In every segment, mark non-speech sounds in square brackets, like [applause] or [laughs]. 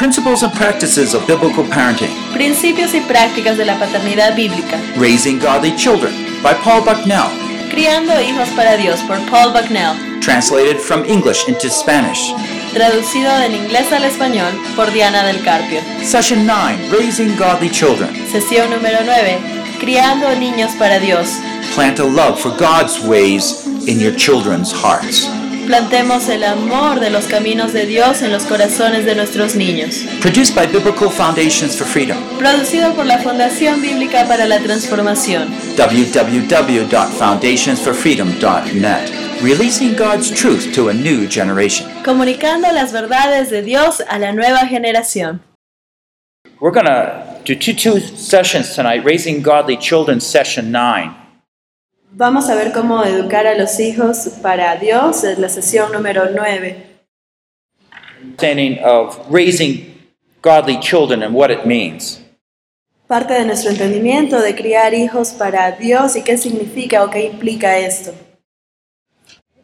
Principles and practices of biblical parenting. Principios y prácticas de la paternidad bíblica. Raising Godly Children by Paul Bucknell. Criando hijos para Dios por Paul Bucknell. Translated from English into Spanish. Traducido del inglés al español por Diana del Carpio. Session 9 Raising Godly Children. Sesión número 9. Criando niños para Dios. Plant a love for God's ways in your children's hearts. Plantemos el amor de los caminos de Dios en los corazones de nuestros niños. Produced by Biblical Foundations for Freedom. Producido por la Fundación Bíblica para la Transformación. www.foundationsforfreedom.net. Releasing God's truth to a new generation. Comunicando las verdades de Dios a la nueva generación. We're going to do two, two sessions tonight Raising Godly Children, session 9. Vamos a ver cómo educar a los hijos para Dios, es la sesión número 9. Understanding of raising godly children and what it means. Parte de nuestro entendimiento de criar hijos para Dios y qué significa o qué implica esto.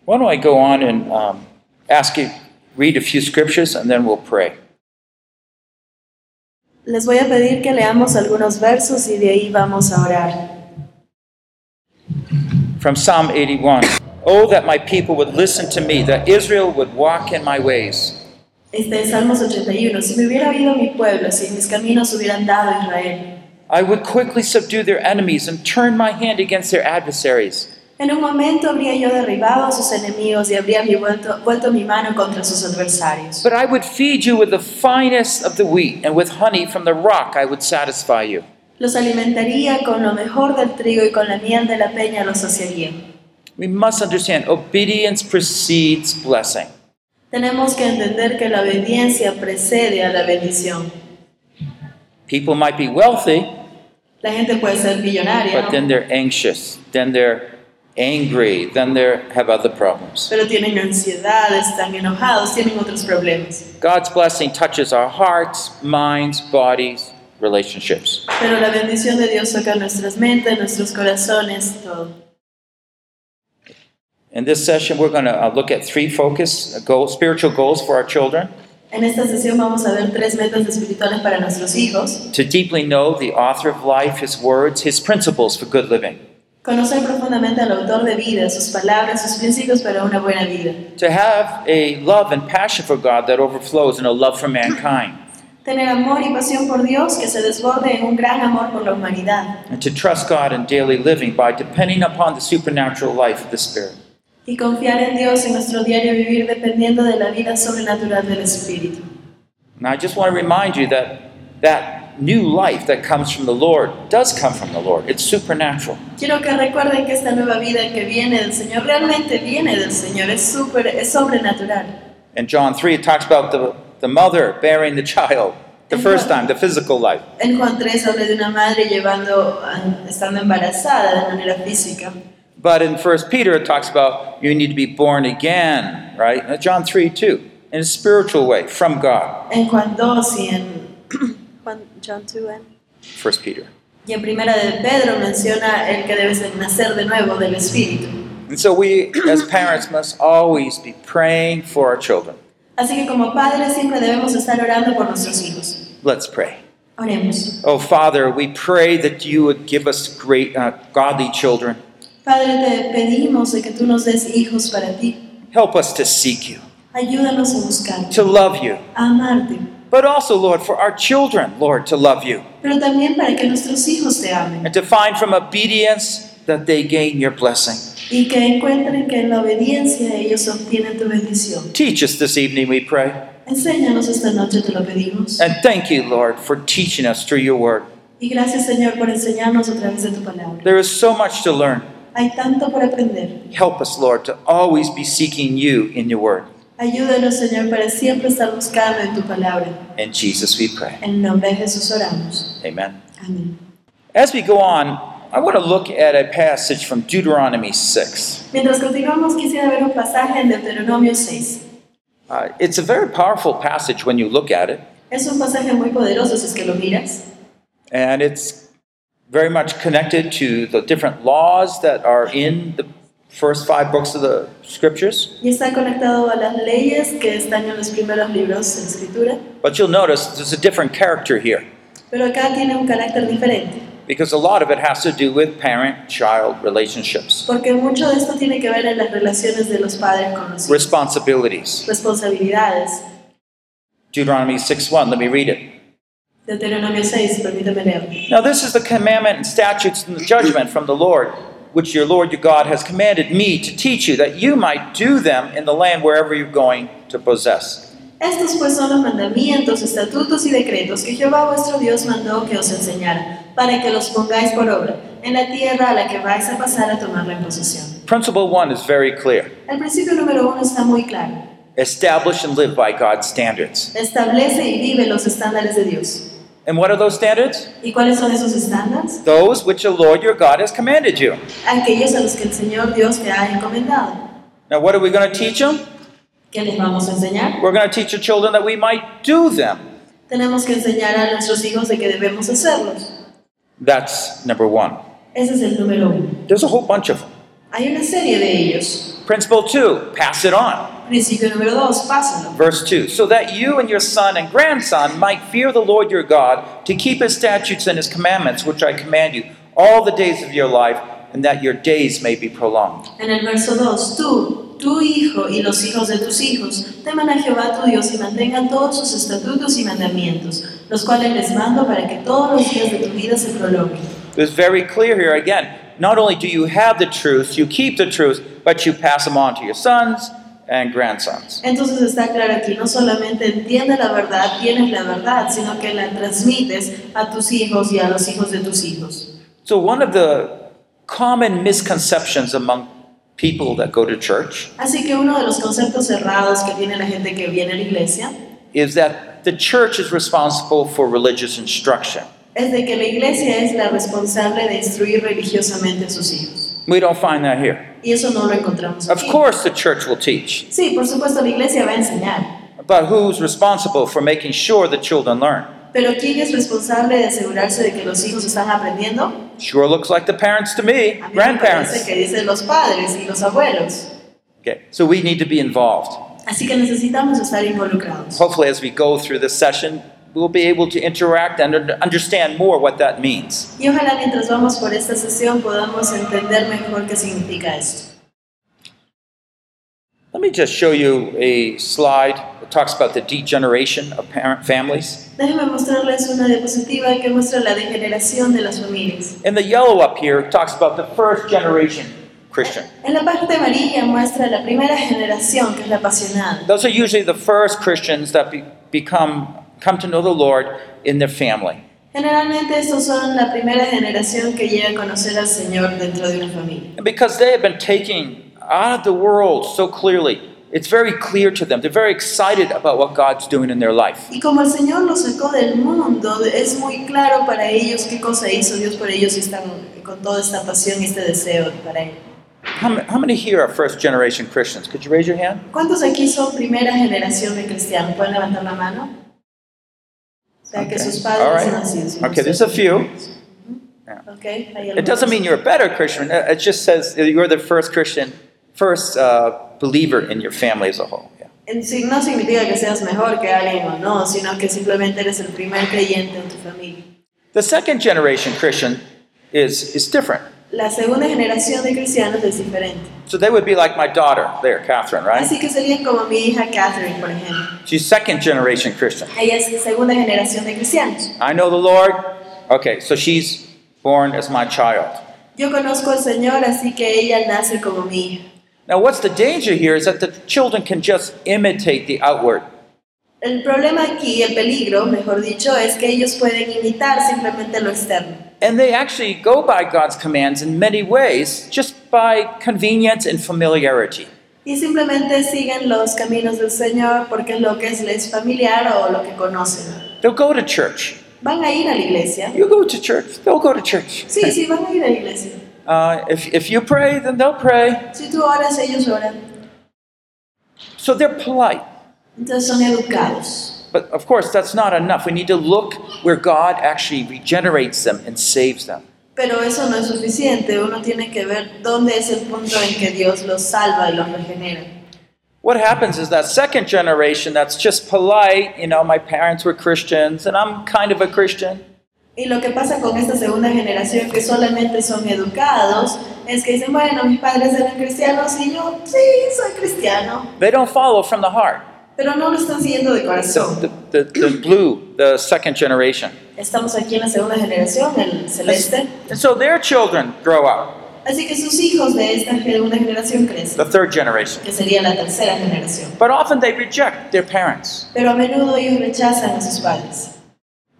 Why don't I go on and um, ask you, read a few scriptures, and then we'll pray. Les voy a pedir que leamos algunos versos y de ahí vamos a orar. From Psalm 81 Oh, that my people would listen to me, that Israel would walk in my ways. Este es Salmos 81. Si me hubiera oído mi pueblo, si mis caminos hubieran dado Israel. I would quickly subdue their enemies and turn my hand against their adversaries. En un momento habría yo derribado a sus enemigos y habría mi vuelto, vuelto mi mano contra sus adversarios. But I would feed you with the finest of the wheat, and with honey from the rock I would satisfy you. Los alimentaría con lo mejor del trigo y con la miel de la peña los saciaría. We must understand obedience precedes blessing. Tenemos que entender que la obediencia precede a la bendición. People might be wealthy, La gente puede ser millonaria, but ¿no? then they're anxious, then they're angry, then they have other problems. pero tienen ansiedad, están enojados, tienen otros problemas. God's blessing touches our hearts, minds, bodies, relationships. Pero la bendición de Dios toca nuestras mentes, nuestros corazones, todo. In this session, we're going to uh, look at three focus uh, goals, spiritual goals for our children En esta sesión vamos a ver tres metas espirituales para nuestros hijos. to deeply know the author of life, his words, his principles for good living, Conocer profundamente al autor de vida, sus palabras, sus principios para una buena vida. to have a love and passion for God that overflows in a love for mankind, Tener amor y pasión por Dios que se desborde en un gran amor por la humanidad. and to trust God in daily living by depending upon the supernatural life of the Spirit. Y confiar en Dios en nuestro diario vivir dependiendo de la vida sobrenatural del Espíritu. And I just want to remind you that that new life that comes from the Lord does come from the Lord. It's supernatural. Quiero que recuerden que esta nueva vida que viene del Señor realmente viene del Señor, es, super, es sobrenatural. In John 3, it talks about the, the mother bearing the child the first time, the physical life. En Juan 3 habla de una madre llevando, ah, estando embarazada de manera física. But in 1 Peter, it talks about you need to be born again, right? John 3, 2, in a spiritual way from God. En [clears throat] Juan 2 y en John 2 and- 1 Peter. y en Primera de Pedro menciona el que debe ser nacer de nuevo del Espíritu. And so we, [clears throat] as parents, must always be praying for our children. Así que como padres siempre debemos estar orando por nuestros hijos. Let's pray. Oremos. Oh, Father, we pray that you would give us great, uh, godly children. Padre, te pedimos de que tú nos des hijos para ti. Help us to seek you, Ayúdanos a buscarte, to love you, a amarte, but also, Lord, for our children, Lord, to love you, pero también para que nuestros hijos te amen and to find from obedience that they gain your blessing. Y que encuentren que en la obediencia ellos obtienen tu bendición. Teach us this evening, we pray. Enséñanos esta noche, te lo pedimos. And thank you, Lord, for teaching us through your word. Y gracias, Señor, por enseñarnos a través de tu palabra. There is so much to learn. Hay tanto por aprender. Help us, Lord, to always be seeking you in your word. Ayúdanos, Señor, para siempre estar buscando en tu palabra. In Jesus we pray. En nombre de Jesús oramos. Amen. Amén. As we go on, I want to look at a passage from Deuteronomy 6. Mientras continuamos, quisiera ver un pasaje en Deuteronomio 6. Uh, it's a very powerful passage when you look at it, Es un pasaje muy poderoso si es que lo miras. and it's very much connected to the different laws that are in the first five books of the scriptures. y está conectado a las leyes que están en los primeros libros de escritura, But you'll notice there's a different character here pero acá tiene un carácter diferente, because a lot of it has to do with parent child relationships, porque mucho de esto tiene que ver en las relaciones de los padres con los hijos, responsibilities. responsabilidades. Deuteronomy 6 1, let me read it. Deuteronomio 6, permítame leer. Now, this is the commandment and statutes and the judgment from the Lord, which your Lord your God has commanded me to teach you, that you might do them in the land wherever you're going to possess. Estos pues son los mandamientos, estatutos y decretos que Jehová vuestro Dios mandó que os enseñara, para que los pongáis por obra, en la tierra a la que vais a pasar a tomarla en posesión. Principle 1 is very clear El principio número uno está muy claro. establish and live by God's standards. Establece y vive los estándares de Dios. And what are those standards? ¿Y cuáles son esos estándares? Those which the Lord your God has commanded you. Aquellos a los que el Señor Dios te ha encomendado. Now, what are we going to teach them? ¿Qué les vamos a enseñar? We're going to teach our children that we might do them. Tenemos que enseñar a nuestros hijos de que debemos hacerlos. That's number one. Ese es el número uno. There's a whole bunch of them. Hay una serie de ellos. Principle two, pass it on. Principio número dos, pásalo. Verse 2 So that you and your son and grandson might fear the Lord your God, to keep his statutes and his commandments, which I command you, all the days of your life, and that your days may be prolonged. En el verso 2, tú, tu hijo y los hijos de tus hijos teman a Jehová tu Dios y mantengan todos sus estatutos y mandamientos, los cuales les mando para que todos los días de tu vida se prolonguen. It's very clear here again. Not only do you have the truth, you keep the truth, but you pass them on to your sons and grandsons. Entonces está claro aquí, no solamente entiende la verdad, tienes la verdad, sino que la transmites a tus hijos y a los hijos de tus hijos. So, one of the common misconceptions among people that go to church Así que uno de los conceptos cerrados que tiene la gente que viene a la iglesia is that the church is responsible for religious instruction. es de que la iglesia es la responsable de instruir religiosamente a sus hijos. We don't find that here. Y eso no lo encontramos Of aquí. course, the church will teach, Sí, por supuesto la iglesia va a enseñar, but who's responsible for making sure the children learn? Pero ¿quién es responsable de asegurarse de que los hijos están aprendiendo? Sure looks like the parents to me, A mí me parece grandparents. que dicen los padres y los abuelos. Okay, so we need to be involved. Así que necesitamos estar involucrados. Hopefully, as we go through this session, we'll be able to interact and un- understand more what that means. Y ojalá mientras vamos por esta sesión podamos entender mejor qué significa esto. Let me just show you a slide that talks about the degeneration of parent families. Déjenme mostrarles una diapositiva que muestra la degeneración de las familias. And the yellow up here talks about the first generation Christian. En la parte amarilla muestra la primera generación, que es la apasionada. Those are usually the first Christians that be, become come to know the Lord in their family. Generalmente estos son la primera generación que llega a conocer al Señor dentro de una familia. And because they have been taken out of the world so clearly, it's very clear to them. They're very excited about what God's doing in their life. Y como el Señor los sacó del mundo, es muy claro para ellos qué cosa hizo Dios por ellos y están con toda esta pasión y este deseo para Él. How, ma- how many here are first generation Christians? Could you raise your hand? ¿Cuántos aquí son primera generación de cristianos? ¿Pueden levantar la mano? O sea, que Okay. sus padres right. han Okay, there's a few. Okay, It doesn't mean you're a better Christian. It just says you're the first Christian, first uh, believer in your family as a whole. Yeah. No significa que seas mejor que alguien o no, sino que simplemente eres el primer creyente en tu familia. The second generation Christian is, is different. La segunda generación de cristianos es diferente. So they would be like my daughter there, Catherine, right? Así que serían como mi hija Catherine, por ejemplo. She's second generation Christian. Ella es segunda generación de cristianos. I know the Lord. Okay, so she's born as my child. Yo conozco al Señor, así que ella nace como mi hija. Now, what's the danger here is that the children can just imitate the outward. El problema aquí, el peligro, mejor dicho, es que ellos pueden imitar simplemente lo externo. And they actually go by God's commands in many ways just by convenience and familiarity. Y simplemente siguen los caminos del Señor porque es lo que es, les familiar o lo que conocen. They'll go to church. Van a ir a la iglesia. You go to church, they'll go to church. Sí, sí, van a ir a la iglesia. Uh, if, if you pray, then they'll pray. Si tú oras, ellos oran. So they're polite. Entonces son educados. But of course, that's not enough. We need to look where God actually regenerates them and saves them. Pero eso no es suficiente, uno tiene que ver dónde es el punto en que Dios los salva y los regenera. What happens is that second generation that's just polite, you know, my parents were Christians and I'm kind of a Christian. Y lo que pasa con esta segunda generación que solamente son educados es que dicen, bueno, mis padres eran cristianos y yo sí, soy cristiano, They don't follow from the heart. pero no lo están siguiendo de The, corazón. the, the, the blue, the second generation. Estamos aquí en la segunda generación, el celeste. And so their children grow up, Así que sus hijos de esta segunda generación crecen, the third generation. que sería la tercera generación. But often they reject their parents. Pero a menudo ellos rechazan a sus padres.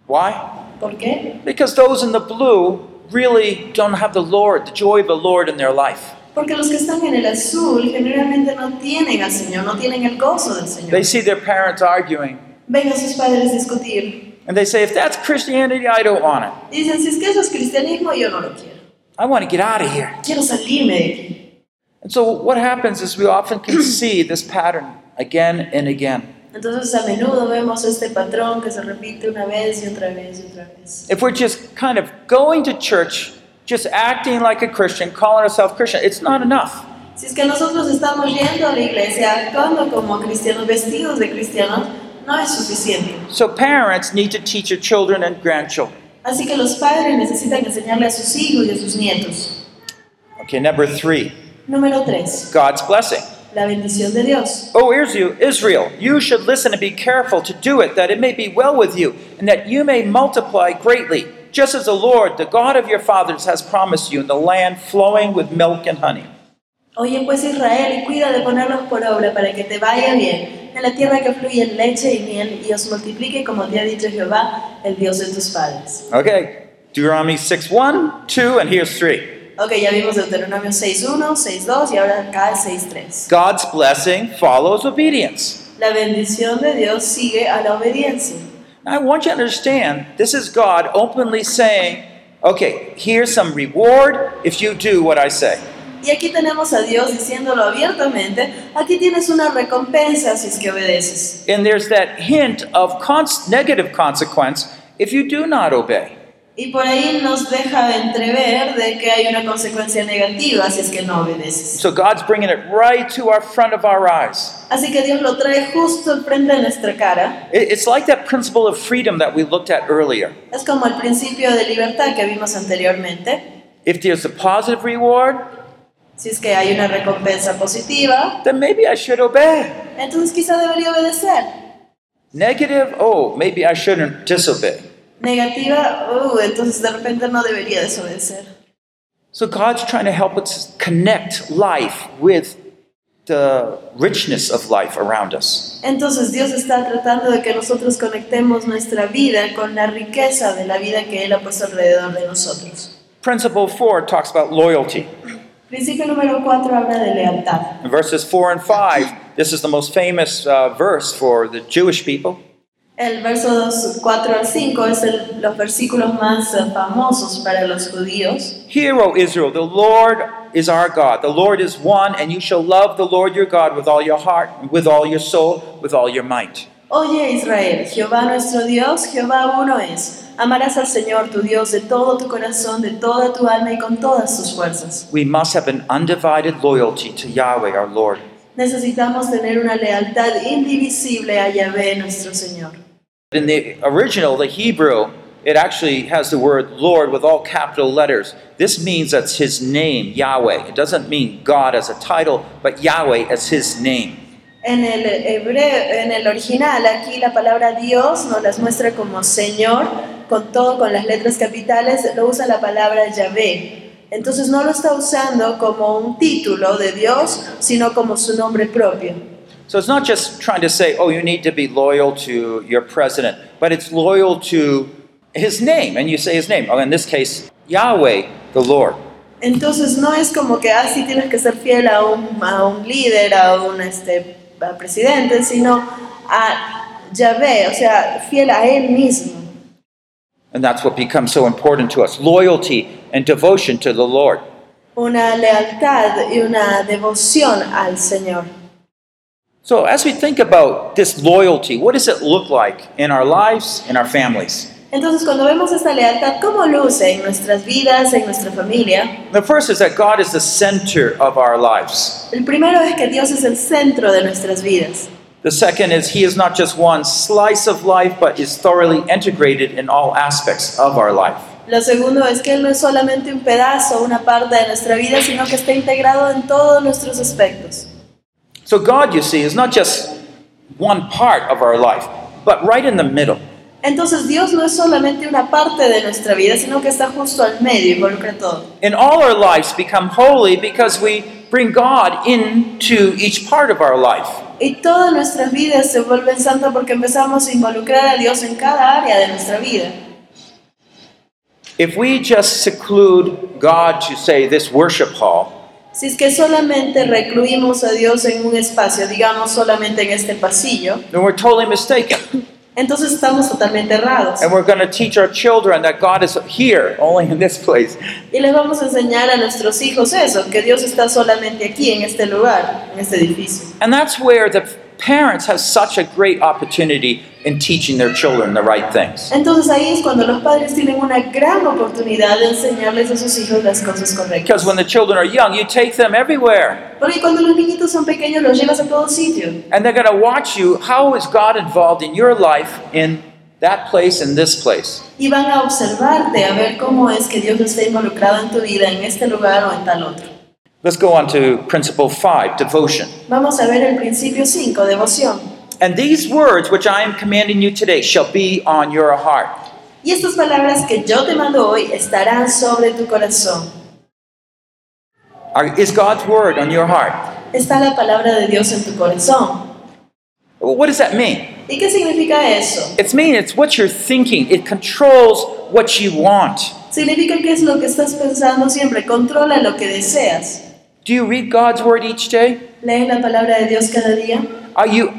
Why? ¿Por qué? Because those in the blue really don't have the Lord, the joy of the Lord in their life. Porque los que están en el azul generalmente no tienen al Señor, no tienen el gozo del Señor. They see their parents arguing, Ven a sus padres discutir. and they say, if that's Christianity, I don't want it. Dicen, si es que eso es cristianismo, yo no lo quiero. I want to get out of here. Quiero salirme de aquí. And so what happens is we often can see this pattern again and again. Entonces a menudo vemos este patrón que se repite una vez y otra vez y otra vez. If we're just kind of going to church, just acting like a Christian, calling ourselves Christian, it's not enough. Si es que nosotros estamos yendo a la iglesia actuando como cristianos, vestidos de cristianos, no es suficiente. So parents need to teach their children and grandchildren. Así que los padres necesitan enseñarle a sus hijos y a sus nietos. Okay, number three, Número 3. God's blessing. La bendición de Dios. Oh, Israel, Israel, you should listen and be careful to do it, that it may be well with you, and that you may multiply greatly, just as the Lord, the God of your fathers, has promised you in the land flowing with milk and honey. Oye pues Israel y cuida de ponerlos por obra para que te vaya bien en la tierra que fluye leche y miel y os multiplique como te ha dicho Jehová, el Dios de tus padres. Okay, Deuteronomy 6 1, 2, and here's 3. Ok, ya vimos Deuteronomio 6.1, 6.2 y ahora acá el 6.3. God's blessing follows obedience. La bendición de Dios sigue a la obediencia. I want you to understand this is God openly saying, okay, here's some reward if you do what I say. Y aquí tenemos a Dios diciéndolo abiertamente, aquí tienes una recompensa si es que obedeces. And there's that hint of cons- negative consequence if you do not obey. Y por ahí nos deja entrever de que hay una consecuencia negativa si es que no obedeces. So God's bringing it right to our front of our eyes. Así que Dios lo trae justo al frente de nuestra cara. It- It's like that principle of freedom that we looked at earlier. Es como el principio de libertad que vimos anteriormente. If there's a positive reward, Si es que hay una recompensa positiva, then maybe I should obey. entonces quizá debería obedecer. Negative, oh, maybe I shouldn't disobey. Negativa, uh, entonces de repente no debería desobedecer. So God's trying to help us connect life with the richness of life around us. Entonces Dios está tratando de que nosotros conectemos nuestra vida con la riqueza de la vida que Él ha puesto alrededor de nosotros. Principle 4 talks about loyalty. Principio número 4 habla de lealtad. In verses 4 and 5, this is the most famous uh, verse for the Jewish people. El verso 2, 4 al 5 es el- los versículos más eh, famosos para los judíos. Hear, O Israel, the Lord is our God. The Lord is one, and you shall love the Lord your God with all your heart, with all your soul, with all your might. Oye Israel, Jehová nuestro Dios, Jehová uno es. Amarás al Señor tu Dios de todo tu corazón, de toda tu alma y con todas tus fuerzas. We must have an undivided loyalty to Yahweh our Lord. Necesitamos tener una lealtad indivisible a Yahvé nuestro Señor. In the original, the Hebrew, it actually has the word Lord with all capital letters. This means that's his name, Yahweh. It doesn't mean God as a title, but Yahweh as his name. En el hebreo, en el original, aquí la palabra Dios nos las muestra como Señor, con todo, con las letras capitales, lo usa la palabra Yahvé. Entonces no lo está usando como un título de Dios, sino como su nombre propio. So it's not just trying to say, oh, you need to be loyal to your president, but it's loyal to his name. And you say his name. Oh, in this case, Yahweh, the Lord. Entonces no es como que ah, así tienes que ser fiel a un, a un líder, a un este, a presidente, sino a Yahvé, o sea, fiel a él mismo. And that's what becomes so important to us loyalty and devotion to the Lord. Una lealtad y una devoción al Señor. So, as we think about this loyalty, what does it look like in our lives, in our families? Entonces, cuando vemos esta lealtad, ¿cómo luce en nuestras vidas, en nuestra familia? The first is that God is the center of our lives. El primero es que Dios es el centro de nuestras vidas. The second is He is not just one slice of life, but is thoroughly integrated in all aspects of our life. Lo segundo es que Él no es solamente un pedazo, una parte de nuestra vida, sino que está integrado en todos nuestros aspectos. So, God, you see, is not just one part of our life, but right in the middle. Entonces Dios no es solamente una parte de nuestra vida, sino que está justo al medio, involucra todo. And all our lives become holy because we bring God into each part of our life. Y todas nuestras vidas se vuelven santas porque empezamos a involucrar a Dios en cada área de nuestra vida. If we just seclude God to, say, this worship hall, Si es que solamente recluimos a Dios en un espacio, digamos solamente en este pasillo, then we're totally mistaken. entonces estamos totalmente errados. And we're going to teach our children that God is here, only in this place. Y les vamos a enseñar a nuestros hijos eso, que Dios está solamente aquí, en este lugar, en este edificio. And that's where the parents have such a great opportunity in teaching their children the right things. Entonces ahí es cuando los padres tienen una gran oportunidad de enseñarles a sus hijos las cosas Because correctas. when the children are young, you take them everywhere. Porque cuando los niñitos son pequeños los llevas a todo sitio. And they're going to watch you. How is God involved in your life in that place and this place? Y van a observarte a ver cómo es que Dios está involucrado en tu vida, en este lugar o en tal otro. Let's go on to principle five devotion. Vamos a ver el principio 5, devoción. And these words which I am commanding you today shall be on your heart. Y estas palabras que yo te mando hoy estarán sobre tu corazón. Are, is God's word on your heart? Está la palabra de Dios en tu corazón. Well, what does that mean? ¿Y qué significa eso? It's mean it's what you're thinking. It controls what you want. Significa que es lo que estás pensando siempre, controla lo que deseas. Do you read God's word each day? ¿Lees la palabra de Dios cada día? Are you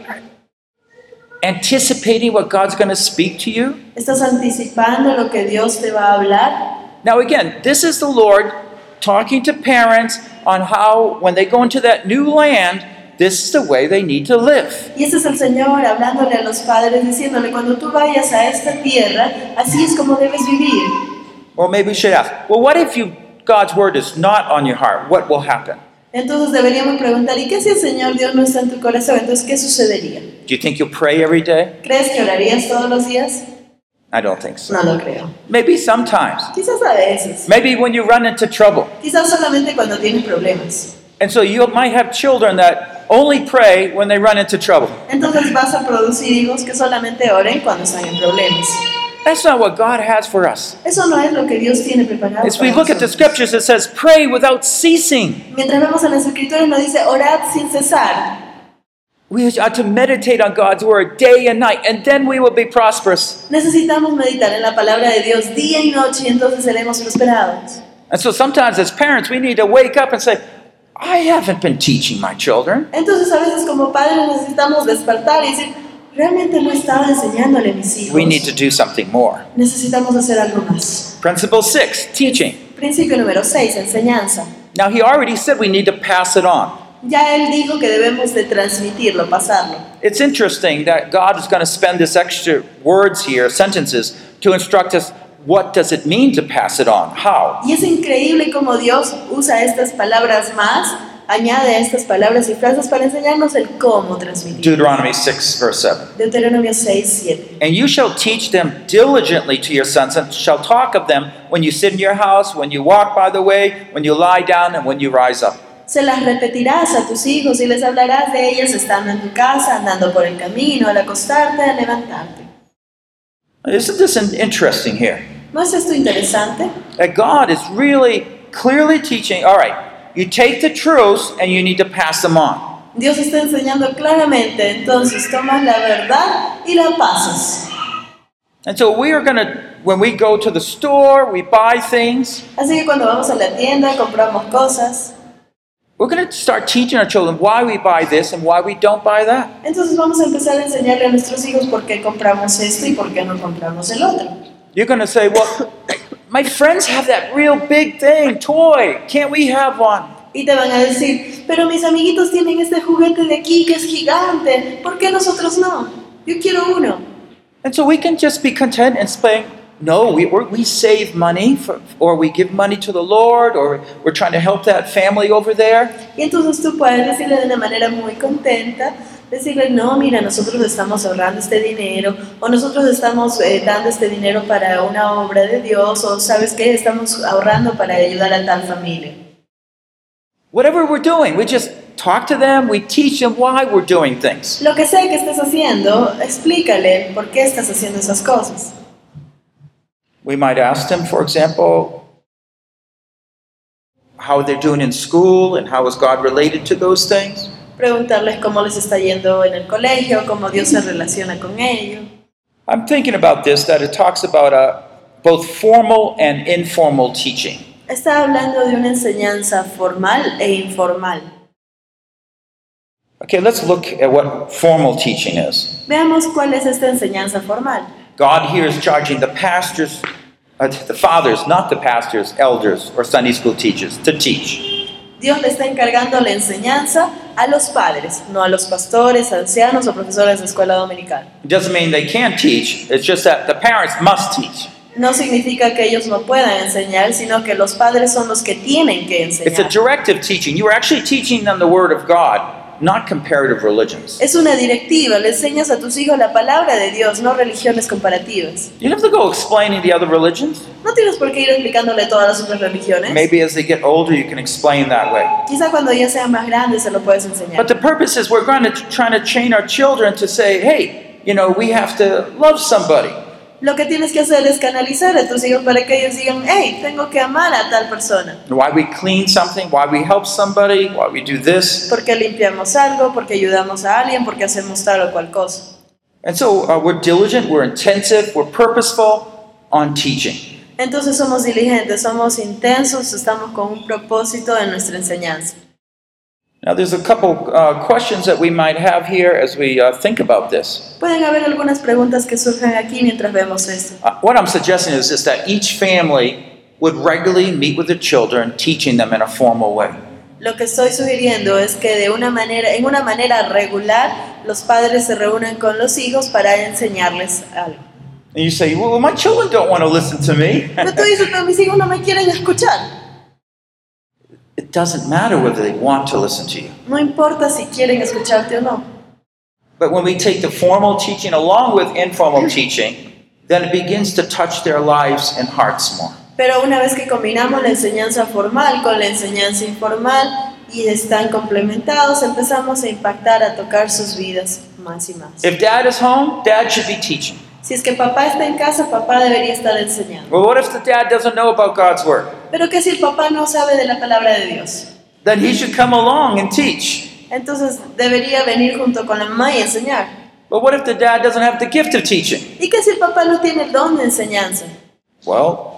anticipating what God's going to speak to you? ¿Estás anticipando lo que Dios te va a hablar? Now, again, this is the Lord talking to parents on how, when they go into that new land, this is the way they need to live. Y este es el Señor hablándole a los padres, diciéndole, cuando tú vayas a esta tierra, así es como debes vivir. Or maybe we should ask, well, what if you, God's word is not on your heart? What will happen? Entonces deberíamos preguntar, ¿y qué si el Señor Dios no está en tu corazón? Entonces, ¿qué sucedería? Do you think you'll pray every day? ¿Crees que orarías todos los días? I don't think so. No lo creo. Maybe sometimes. Quizás a veces. Maybe when you run into trouble. Quizás solamente cuando tienes problemas. And so you might have children that only pray when they run into trouble. Entonces vas a producir hijos que solamente oren cuando están en problemas. That's not what God has for us. Eso no es lo que Dios tiene preparado. As we look at the scriptures, it says, pray without ceasing. Mientras vemos en las escrituras nos dice, orad sin cesar. We are to meditate on God's word day and night, and then we will be prosperous. Necesitamos meditar en la palabra de Dios día y noche y entonces seremos prosperados. And so sometimes as parents, we need to wake up and say, I haven't been teaching my children. Entonces a veces como padres necesitamos despertar y decir, realmente no estaba enseñándole a mis hijos. We need to do something more. Necesitamos hacer algo más. Principle six, teaching. Principio número 6, enseñanza. Now, he already said we need to pass it on. Ya él dijo que debemos de transmitirlo, pasarlo. It's interesting that God is going to spend this extra words here, sentences, to instruct us what does it mean to pass it on? How? Y es increíble cómo Dios usa estas palabras más, añade estas palabras y frases para enseñarnos el cómo transmitir. Deuteronomy 6, verse 7. Deuteronomio 6, 7. And you shall teach them diligently to your sons, and shall talk of them when you sit in your house, when you walk by the way, when you lie down, and when you rise up. Se las repetirás a tus hijos y les hablarás de ellas estando en tu casa, andando por el camino, al acostarte, al levantarte. Isn't this in- interesting here? ¿No es esto interesante? That God is really clearly teaching, all right, you take the truths and you need to pass them on. Dios está enseñando claramente, entonces tomas la verdad y la pasas. And so we are going to, when we go to the store, we buy things, Así que cuando vamos a la tienda, compramos cosas, we're going to start teaching our children why we buy this and why we don't buy that. entonces vamos a empezar a enseñarle a nuestros hijos por qué compramos esto y por qué no compramos el otro. You're going to say, well, my friends have that real big thing, toy. Can't we have one? Y te van a decir, pero mis amiguitos tienen este juguete de aquí que es gigante, ¿por qué nosotros no? Yo quiero uno. And so we can just be content and saying, No, we, we save money for, or we give money to the Lord or we're trying to help that family over there. Y entonces tú puedes decirle de una manera muy contenta, decirle, no, mira, nosotros estamos ahorrando este dinero, o nosotros estamos eh, dando este dinero para una obra de Dios, o sabes qué, estamos ahorrando para ayudar a tal familia. Whatever we're doing, we just talk to them, we teach them why we're doing things. Lo que sea que estés haciendo, explícale por qué estás haciendo esas cosas. We might ask them, for example, how they're doing in school and how is God related to those things. Preguntarles cómo les está yendo en el colegio, cómo Dios se relaciona con ellos. I'm thinking about this that it talks about uh, both formal and informal teaching. Está hablando de una enseñanza formal e informal. Okay, let's look at what formal teaching is. Veamos cuál es esta enseñanza formal. God here is charging the pastors, uh, the fathers, not the pastors, elders, or Sunday school teachers, to teach. Dios le está encargando la enseñanza a los padres, no a los pastores, ancianos o profesores de escuela dominical. It doesn't mean they can't teach, it's just that the parents must teach. No significa que ellos no puedan enseñar, sino que los padres son los que tienen que It's a enseñar. directive teaching. You are actually teaching them the Word of God, not comparative religions. Es una directiva, le enseñas a tus hijos la palabra de Dios, no religiones comparativas. You don't have to go explaining the other religions. No tienes por qué ir explicándole todas las otras religiones. Maybe as they get older, you can explain that way. Quizá cuando ya sean más grandes se lo puedes enseñar. But the purpose is we're going to trying to train our children to say, hey, you know, we have to love somebody. Lo que tienes que hacer es canalizar a tus hijos para que ellos digan, hey, tengo que amar a tal persona. Why we clean something, why we help somebody, why we do this. Porque limpiamos algo, porque ayudamos a alguien, porque hacemos tal o cual cosa. And so uh, we're diligent, we're intensive, we're purposeful on teaching. Entonces somos diligentes, somos intensos, estamos con un propósito en nuestra enseñanza. Now, there's a couple uh, questions that we might have here as we uh, think about this. Pueden haber algunas preguntas que surjan aquí mientras vemos esto. Uh, what I'm suggesting is just that each family would regularly meet with their children, teaching them in a formal way. Lo que estoy sugiriendo es que de una manera, en una manera regular los padres se reúnan con los hijos para enseñarles algo. And you say, well, my children don't want to listen to me. Pero tú dices, pero mis hijos no me quieren escuchar. It doesn't matter whether they want to listen to you. No importa si quieren escucharte o no. But when we take the formal teaching along with informal [laughs] teaching, then it begins to touch their lives and hearts more. Pero una vez que combinamos la enseñanza formal con la enseñanza informal y están complementados, empezamos a impactar, a tocar sus vidas más y más. If dad is home, dad should be teaching. Si es que papá está en casa, papá debería estar enseñando. Well, what if the dad doesn't know about God's word? Pero que si el papá no sabe de la palabra de Dios, Then he should come along and teach. entonces debería venir junto con la mamá y enseñar. But what if the dad doesn't have the gift of teaching? ¿Y que si el papá no tiene el don de enseñanza? Well,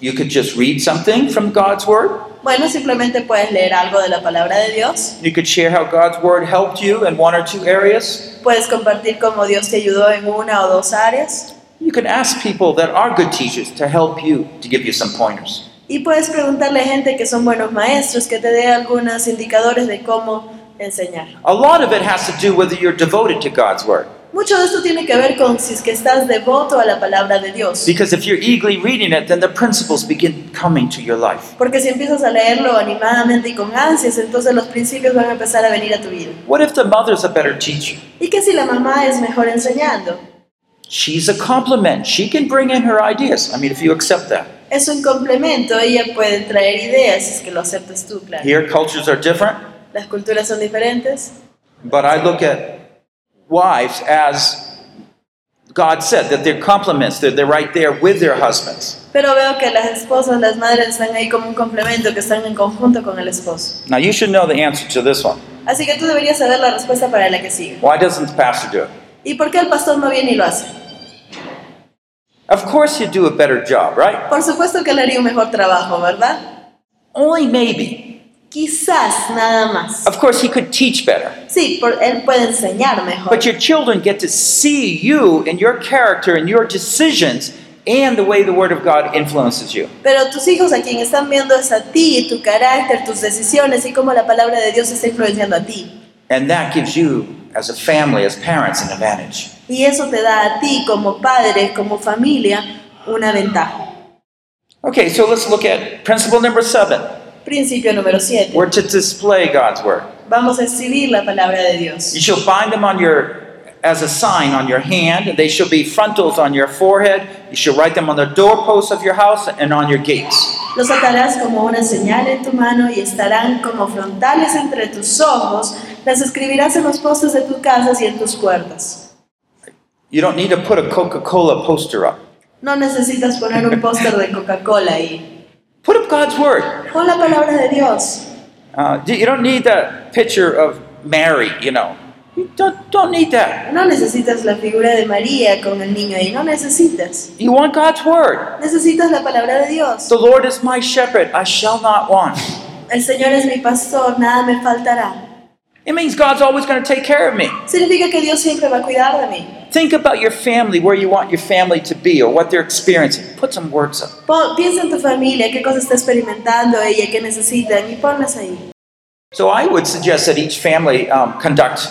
you could just read something from God's word. Bueno, simplemente puedes leer algo de la palabra de Dios, You could share how God's word helped you in one or two areas. puedes compartir cómo Dios te ayudó en una o dos áreas You can ask people that are good teachers to help you, to give you some pointers. y puedes preguntarle a gente que son buenos maestros que te dé algunos indicadores de cómo enseñar. A lot of it has to do with whether you're devoted to God's word. Mucho de esto tiene que ver con si es que estás devoto a la palabra de Dios. Because if you're eagerly reading it, then the principles begin coming to your life. Porque si empiezas a leerlo animadamente y con ansias, entonces los principios van a empezar a venir a tu vida. What if the mother's a better teacher? ¿Y que si la mamá es mejor enseñando? She's a complement. She can bring in her ideas. I mean, if you accept that. Es un complemento, ella puede traer ideas, si es que lo aceptas tú, claro. Here, cultures are different, Las culturas son diferentes, but I look at wives as God said that they're complements, that they're right there with their husbands. pero veo que las esposas, las madres están ahí como un complemento, que están en conjunto con el esposo. Now, you should know the answer to this one. Así que tú deberías saber la respuesta para la que sigue. Why doesn't the pastor do it? ¿Y por qué el pastor no viene y lo hace? Of course, he'd do a better job, right? Por supuesto que él haría un mejor trabajo, ¿verdad? Only maybe. Quizás nada más. Of course, he could teach better. Sí, por- él puede enseñar mejor. But your children get to see you and your character and your decisions and the way the Word of God influences you. Pero tus hijos a quien están viendo es a ti, tu carácter, tus decisiones y cómo la palabra de Dios está influenciando a ti. And that gives you, as a family, as parents, an advantage. Y eso te da a ti como padre, como familia, una ventaja. Okay, so let's look at principle number seven. Principio número 7. We're to display God's word. Vamos a exhibir la palabra de Dios. You shall bind them on your as a sign on your hand. They shall be frontals on your forehead. You shall write them on the doorposts of your house and on your gates. Los atarás como una señal en tu mano y estarán como frontales entre tus ojos. Las escribirás en los postes de tus casas y en tus puertas. You don't need to put a Coca-Cola poster up. No necesitas poner un póster de Coca-Cola ahí. Put up God's word. Pon la palabra de Dios. Uh, you don't need that picture of Mary, you know. You don't, don't need that. No necesitas la figura de María con el niño ahí. No necesitas. You want God's word. Necesitas la palabra de Dios. The Lord is my shepherd, I shall not want. El Señor es mi pastor, nada me faltará. It means God's always going to take care of me. Significa que Dios siempre va a cuidar de mí. Think about your family, where you want your family to be or what they're experiencing. Put some words up. Pon- piensa en tu familia, qué cosa está experimentando ella, qué necesitan y ponlas ahí. So I would suggest that each family um, conduct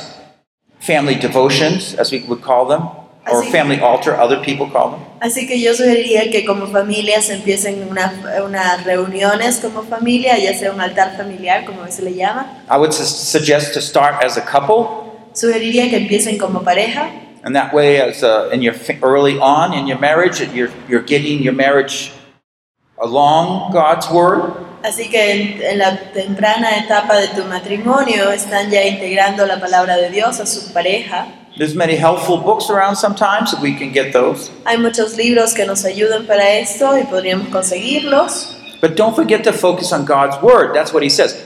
family devotions, as we would call them, or see. family altar, other people call them. Así que yo sugeriría que como familias empiecen una- unas reuniones como familia, ya sea un altar familiar, como se le llama. I would su- suggest to start as a couple, Sugeriría que empiecen como pareja. and that way, as uh, in your early on in your marriage, you're you're getting your marriage along God's word. Así que en, en la temprana etapa de tu matrimonio están ya integrando la palabra de Dios a su pareja. There's many helpful books around sometimes, if we can get those. Hay muchos libros que nos ayudan para esto y podríamos conseguirlos. But don't forget to focus on God's word. That's what he says.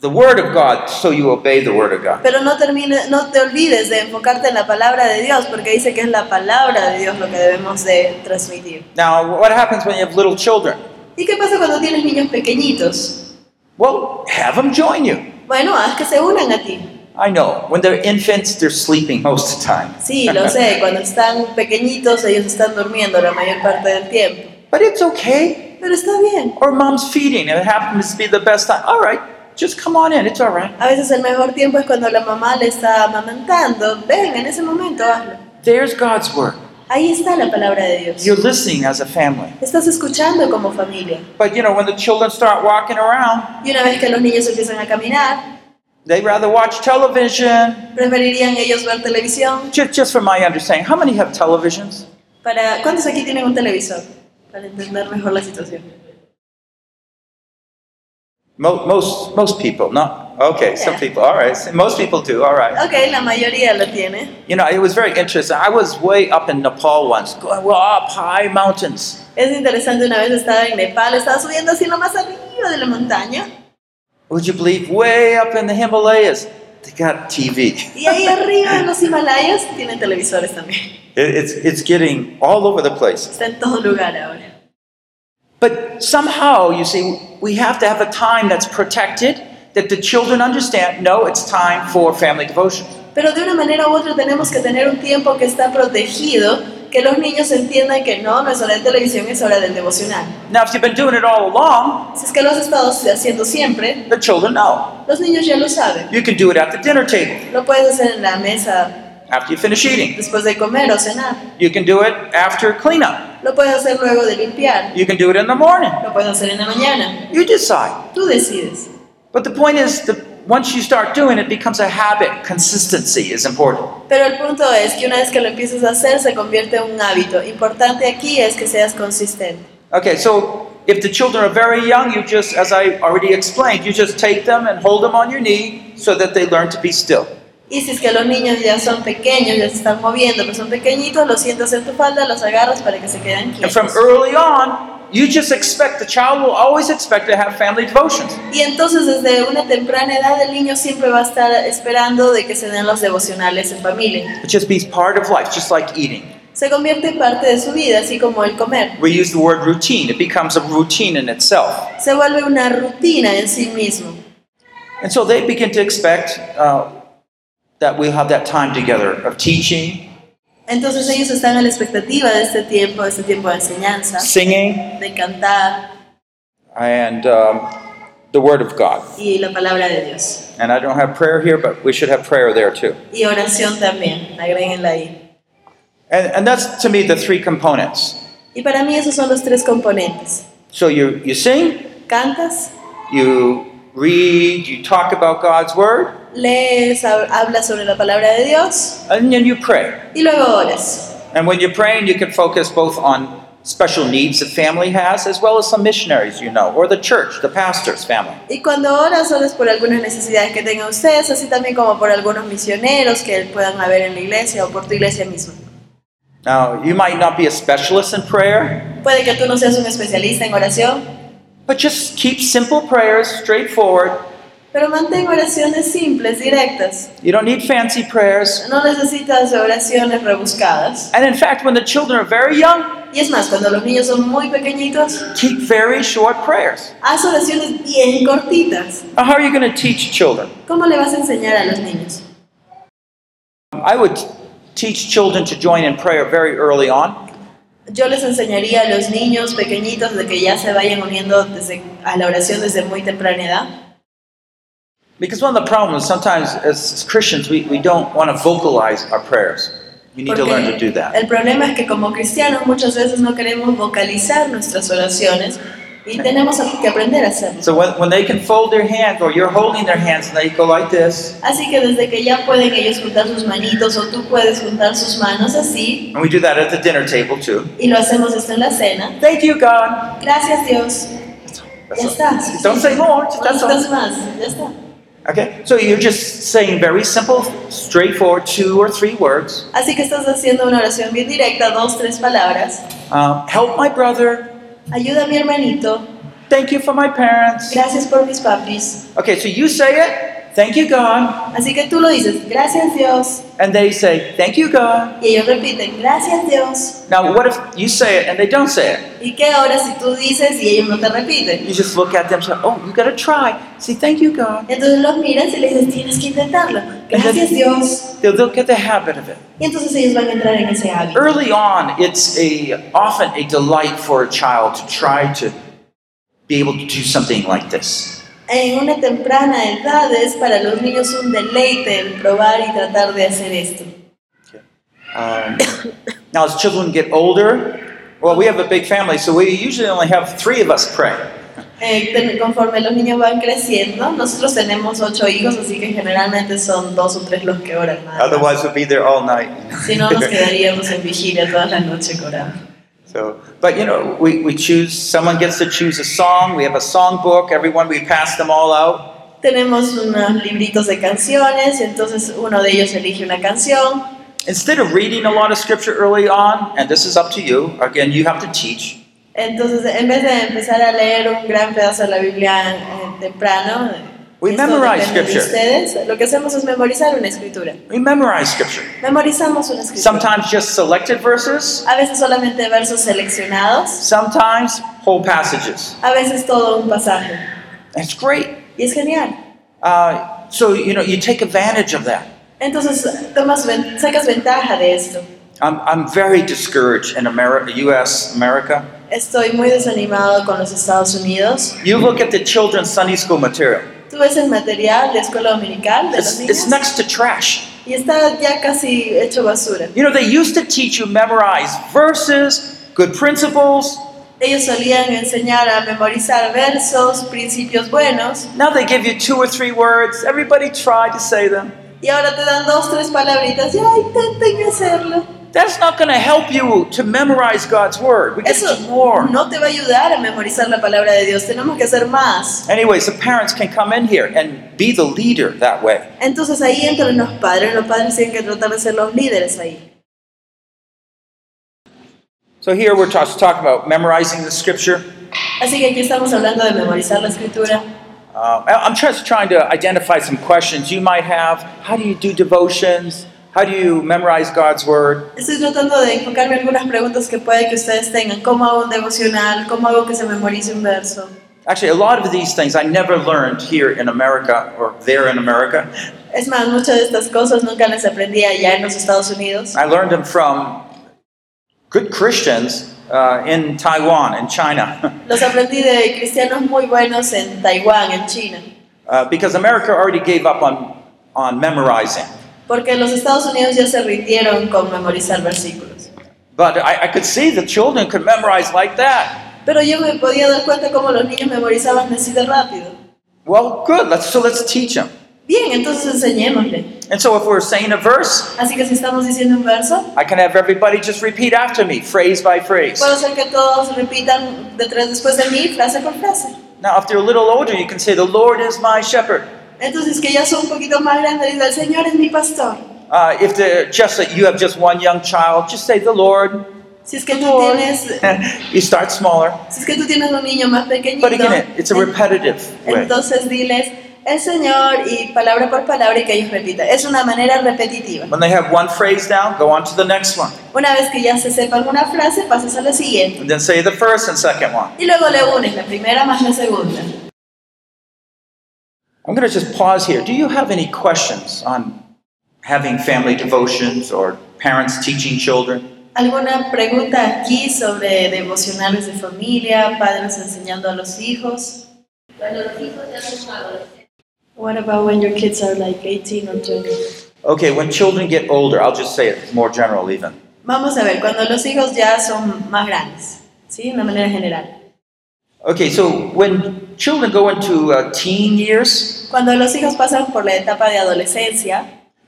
The word of God, so you obey the word of God. Pero no, termine, no te olvides de enfocarte en la palabra de Dios, porque dice que es la palabra de Dios lo que debemos de transmitir. Now, what happens when you have little children? ¿Y qué pasa cuando tienes niños pequeñitos? Well, have them join you. Bueno, haz que se unan a ti. I know. When they're infants, they're sleeping most of the time. Sí, lo sé, [laughs] cuando están pequeñitos ellos están durmiendo la mayor parte del tiempo. But it's okay. Pero está bien. Or mom's feeding, and it happens to be the best time. All right, just come on in. It's all right. A veces el mejor tiempo es cuando la mamá le está amamantando. Ven, en ese momento hazlo. There's God's word. Ahí está la palabra de Dios. You're listening as a family. Estás escuchando como familia. But you know, when the children start walking around, Y una vez que los niños empiezan a caminar, they rather watch television. preferirían ellos ver televisión. Just, just from my understanding, how many have televisions? Para, ¿Cuántos aquí tienen un televisor? Para entender mejor la situación. Mo- most, most people, no? Okay, some Yeah. people. All right, most people do. All right. Ok, la mayoría lo tiene. You know, it was very interesting. I was way up in Nepal once, going up high mountains. Es interesante, una vez estaba en Nepal, estaba subiendo así lo más arriba de la montaña. Would you believe, way up in the Himalayas, they got TV. Y ahí arriba en los Himalayas tienen televisores también. It- It's, it's getting all over the place. Está en todo lugar ahora. But somehow, you see, we have to have a time that's protected, that the children understand, no, it's time for family devotion. Pero de una manera u otra tenemos que tener un tiempo que está protegido, que los niños entiendan que no, no es hora de televisión, es hora del devocional. Now, if you've been doing it all along, Si es que lo has estado haciendo siempre, the children know. los niños ya lo saben. You can do it at the dinner table Lo puedes hacer en la mesa after you finish eating. después de comer o cenar. You can do it after cleanup. Lo puedes hacer luego de limpiar. You can do it in the morning. Lo puedes hacer en la mañana. You decide. Tú decides. But the point is that once you start doing it, becomes a habit. Consistency is important. Pero el punto es que una vez que lo empiezas a hacer, se convierte en un hábito. Importante aquí es que seas consistente. Okay, so if the children are very young, you just, as I already explained, you just take them and hold them on your knee so that they learn to be still. Y si es que los niños ya son pequeños, ya se están moviendo, pero son pequeñitos, los sientas en tu falda, los agarras para que se queden And from quietos. early on, you just expect, the child will always expect to have family devotions. Y entonces desde una temprana edad el niño siempre va a estar esperando de que se den los devocionales en familia. It just be part of life, just like eating. Se convierte en parte de su vida, así como el comer. We use the word routine, it becomes a routine in itself. Se vuelve una rutina en sí mismo. And so they begin to expect uh, that we'll have that time together of teaching, Entonces ellos están a la expectativa de este tiempo, de este tiempo de enseñanza, singing, de cantar and um, the Word of God. y la palabra de Dios. And I don't have prayer here, but we should have prayer there too. Y oración también, agréguenla ahí. And, and that's to me the three components Y para mí esos son los tres componentes. So you, you sing, Cantas, you read, you talk about God's word, lees, hab- hablas sobre la palabra de Dios and then you pray. y luego oras. And when you're praying, you can focus both on special needs the family has, as well as some missionaries you know, or the church, the pastor's family. Y cuando oras, oras por algunas necesidades que tengan ustedes, así también como por algunos misioneros que puedan haber en la iglesia o por tu iglesia misma. Now, you might not be a specialist in prayer, Puede que tú no seas un especialista en oración, but just keep simple prayers straightforward. Pero mantén oraciones simples, directas. You don't need fancy prayers. No necesitas oraciones rebuscadas. And in fact, when the children are very young, Y es más, cuando los niños son muy pequeñitos, keep very short prayers. haz oraciones bien cortitas. Now, how are you going to teach children? ¿Cómo le vas a enseñar a los niños? I would teach children to join in prayer very early on. Yo les enseñaría a los niños pequeñitos de que ya se vayan uniendo desde, a la oración desde muy temprana edad. Because one of the problems sometimes as Christians, we, we don't want to vocalize our prayers. You need to learn to do that. el problema es que como cristianos muchas veces no queremos vocalizar nuestras oraciones y tenemos que aprender a hacerlo. So when, when they can fold their hands or you're holding their hands and they go like this, Así que desde que ya pueden ellos juntar sus manitos o tú puedes juntar sus manos así and we do that at the dinner table too. y lo hacemos esto en la cena. Thank you, God. Gracias Dios. That's Ya all. está. Don't say more. That's all. más. Ya está. Okay. So you're just saying very simple, straightforward, two or three words. Así que estás haciendo una oración bien directa, dos, tres palabras. Um, help my brother. Ayuda a mi hermanito. Thank you for my parents. Gracias por mis papis. Okay, so you say it. Thank you, God. Así que tú lo dices, gracias Dios. And they say, Thank you, God. Y ellos repiten, gracias Dios. Now, what if you say it and they don't say it? ¿Y qué ahora si tú dices y ellos no te repiten? You just look at them and say, Oh, you got to try. See, Thank you, God. Entonces los miras y les dices, tienes que intentarlo. Gracias Dios. They'll, they'll get the habit of it. Y entonces ellos van a entrar en ese hábito. Early on, it's a often a delight for a child to try to be able to do something like this. En una temprana edad es para los niños un deleite el probar y tratar de hacer esto. Um, now, as children get older, well, we have a big family, so we usually only have three of us pray. Eh, conforme los niños van creciendo, nosotros tenemos ocho hijos, así que generalmente son dos o tres los que oran. nada. Otherwise, we'll be there all night. Si no, nos [laughs] quedaríamos en vigilia toda la noche orando. So, but you know, we, we choose, someone gets to choose a song. We have a song book. Everyone, we pass them all out. Tenemos unos libritos de canciones, entonces uno de ellos elige una canción. Instead of reading a lot of scripture early on, and this is up to you, again, you have to teach. Entonces, en vez de empezar a leer un gran pedazo de la Biblia eh, temprano, We memorize scripture. ustedes, lo que hacemos es memorizar una escritura. We memorize scripture. Memorizamos una escritura. Sometimes just selected verses, A veces solamente versos seleccionados, sometimes whole passages. a veces todo un pasaje. That's great. Y es genial. Uh, so, you know, you take advantage of that. Entonces, tomas, sacas ventaja de esto. I'm, I'm very discouraged in America, US, America. Estoy muy desanimado con los Estados Unidos. You look at the children's Sunday school material. Tú ves el material de escuela dominical de los It's, it's niños next to trash. y está ya casi hecho basura. You know, they used to teach you memorize verses, good principles. Ellos solían enseñar a memorizar versos, principios buenos, Now they give you two or three words. Everybody try to say them. y ahora te dan dos, tres palabritas y ¡ay, intenten hacerlo! That's not going to help you to memorize God's word. We Eso to do more. no te va a ayudar a memorizar la palabra de Dios, tenemos que hacer más. Anyways, the parents can come in here and be the leader that way. Entonces ahí entran los padres, los padres tienen que tratar de ser los líderes ahí. So here we're just talking about memorizing the scripture. Así que aquí estamos hablando de memorizar la escritura. Uh, I- I'm just trying to identify some questions you might have. How do you do devotions? How do you memorize God's word? Estoy tratando de enfocarme en algunas preguntas que puede que ustedes tengan. ¿Cómo hago un devocional? ¿Cómo hago que se memorice un verso? Actually, a lot of these things I never learned here in America or there in America. Es más, muchas de estas cosas nunca las aprendí allá en los Estados Unidos. I learned them from good Christians uh, in Taiwan and China. [laughs] Los aprendí de cristianos muy buenos en Taiwán, en China. uh, because America already gave up on, on memorizing. Porque los Estados Unidos ya se rindieron con memorizar versículos. But I, I could see the children could memorize like that. Pero yo me podía dar cuenta cómo los niños memorizaban así de rápido. Well, good. Let's so let's teach them. Bien, entonces enseñémosle. And so if we're saying a verse, Así que si estamos diciendo un verso, I can have everybody just repeat after me, phrase by phrase. puedo hacer que todos repitan detrás después de mí, frase por frase. Now, if they're a little older, you can say, "The Lord is my shepherd." Entonces que ya son un poquito más grandes, dice, el Señor es mi pastor. Uh, if they're just that you have just one young child, just say, "The Lord." Si es que tú Lord. tienes, [laughs] you start smaller, si es que tú tienes un niño más pequeñito, but again, it's a repetitive way. entonces diles el Señor y palabra por palabra y que ellos repitan. Es una manera repetitiva. When they have one phrase down, go on to the next one, Una vez que ya se sepan una frase, pasas a la siguiente. and then say the first and second one. Y luego le unes la primera más la segunda. I'm going to just pause here. Do you have any questions on having family devotions or parents teaching children? ¿Alguna pregunta aquí sobre devocionales de familia, padres enseñando a los hijos? Cuando los hijos ya son adolescentes, What about when your kids are like 18 or 20? Okay, when children get older, I'll just say it more general even. Vamos a ver, cuando los hijos ya son más grandes, ¿sí? De una manera general. Okay, so when children go into uh, teen years, Cuando los hijos pasan por la etapa de adolescencia,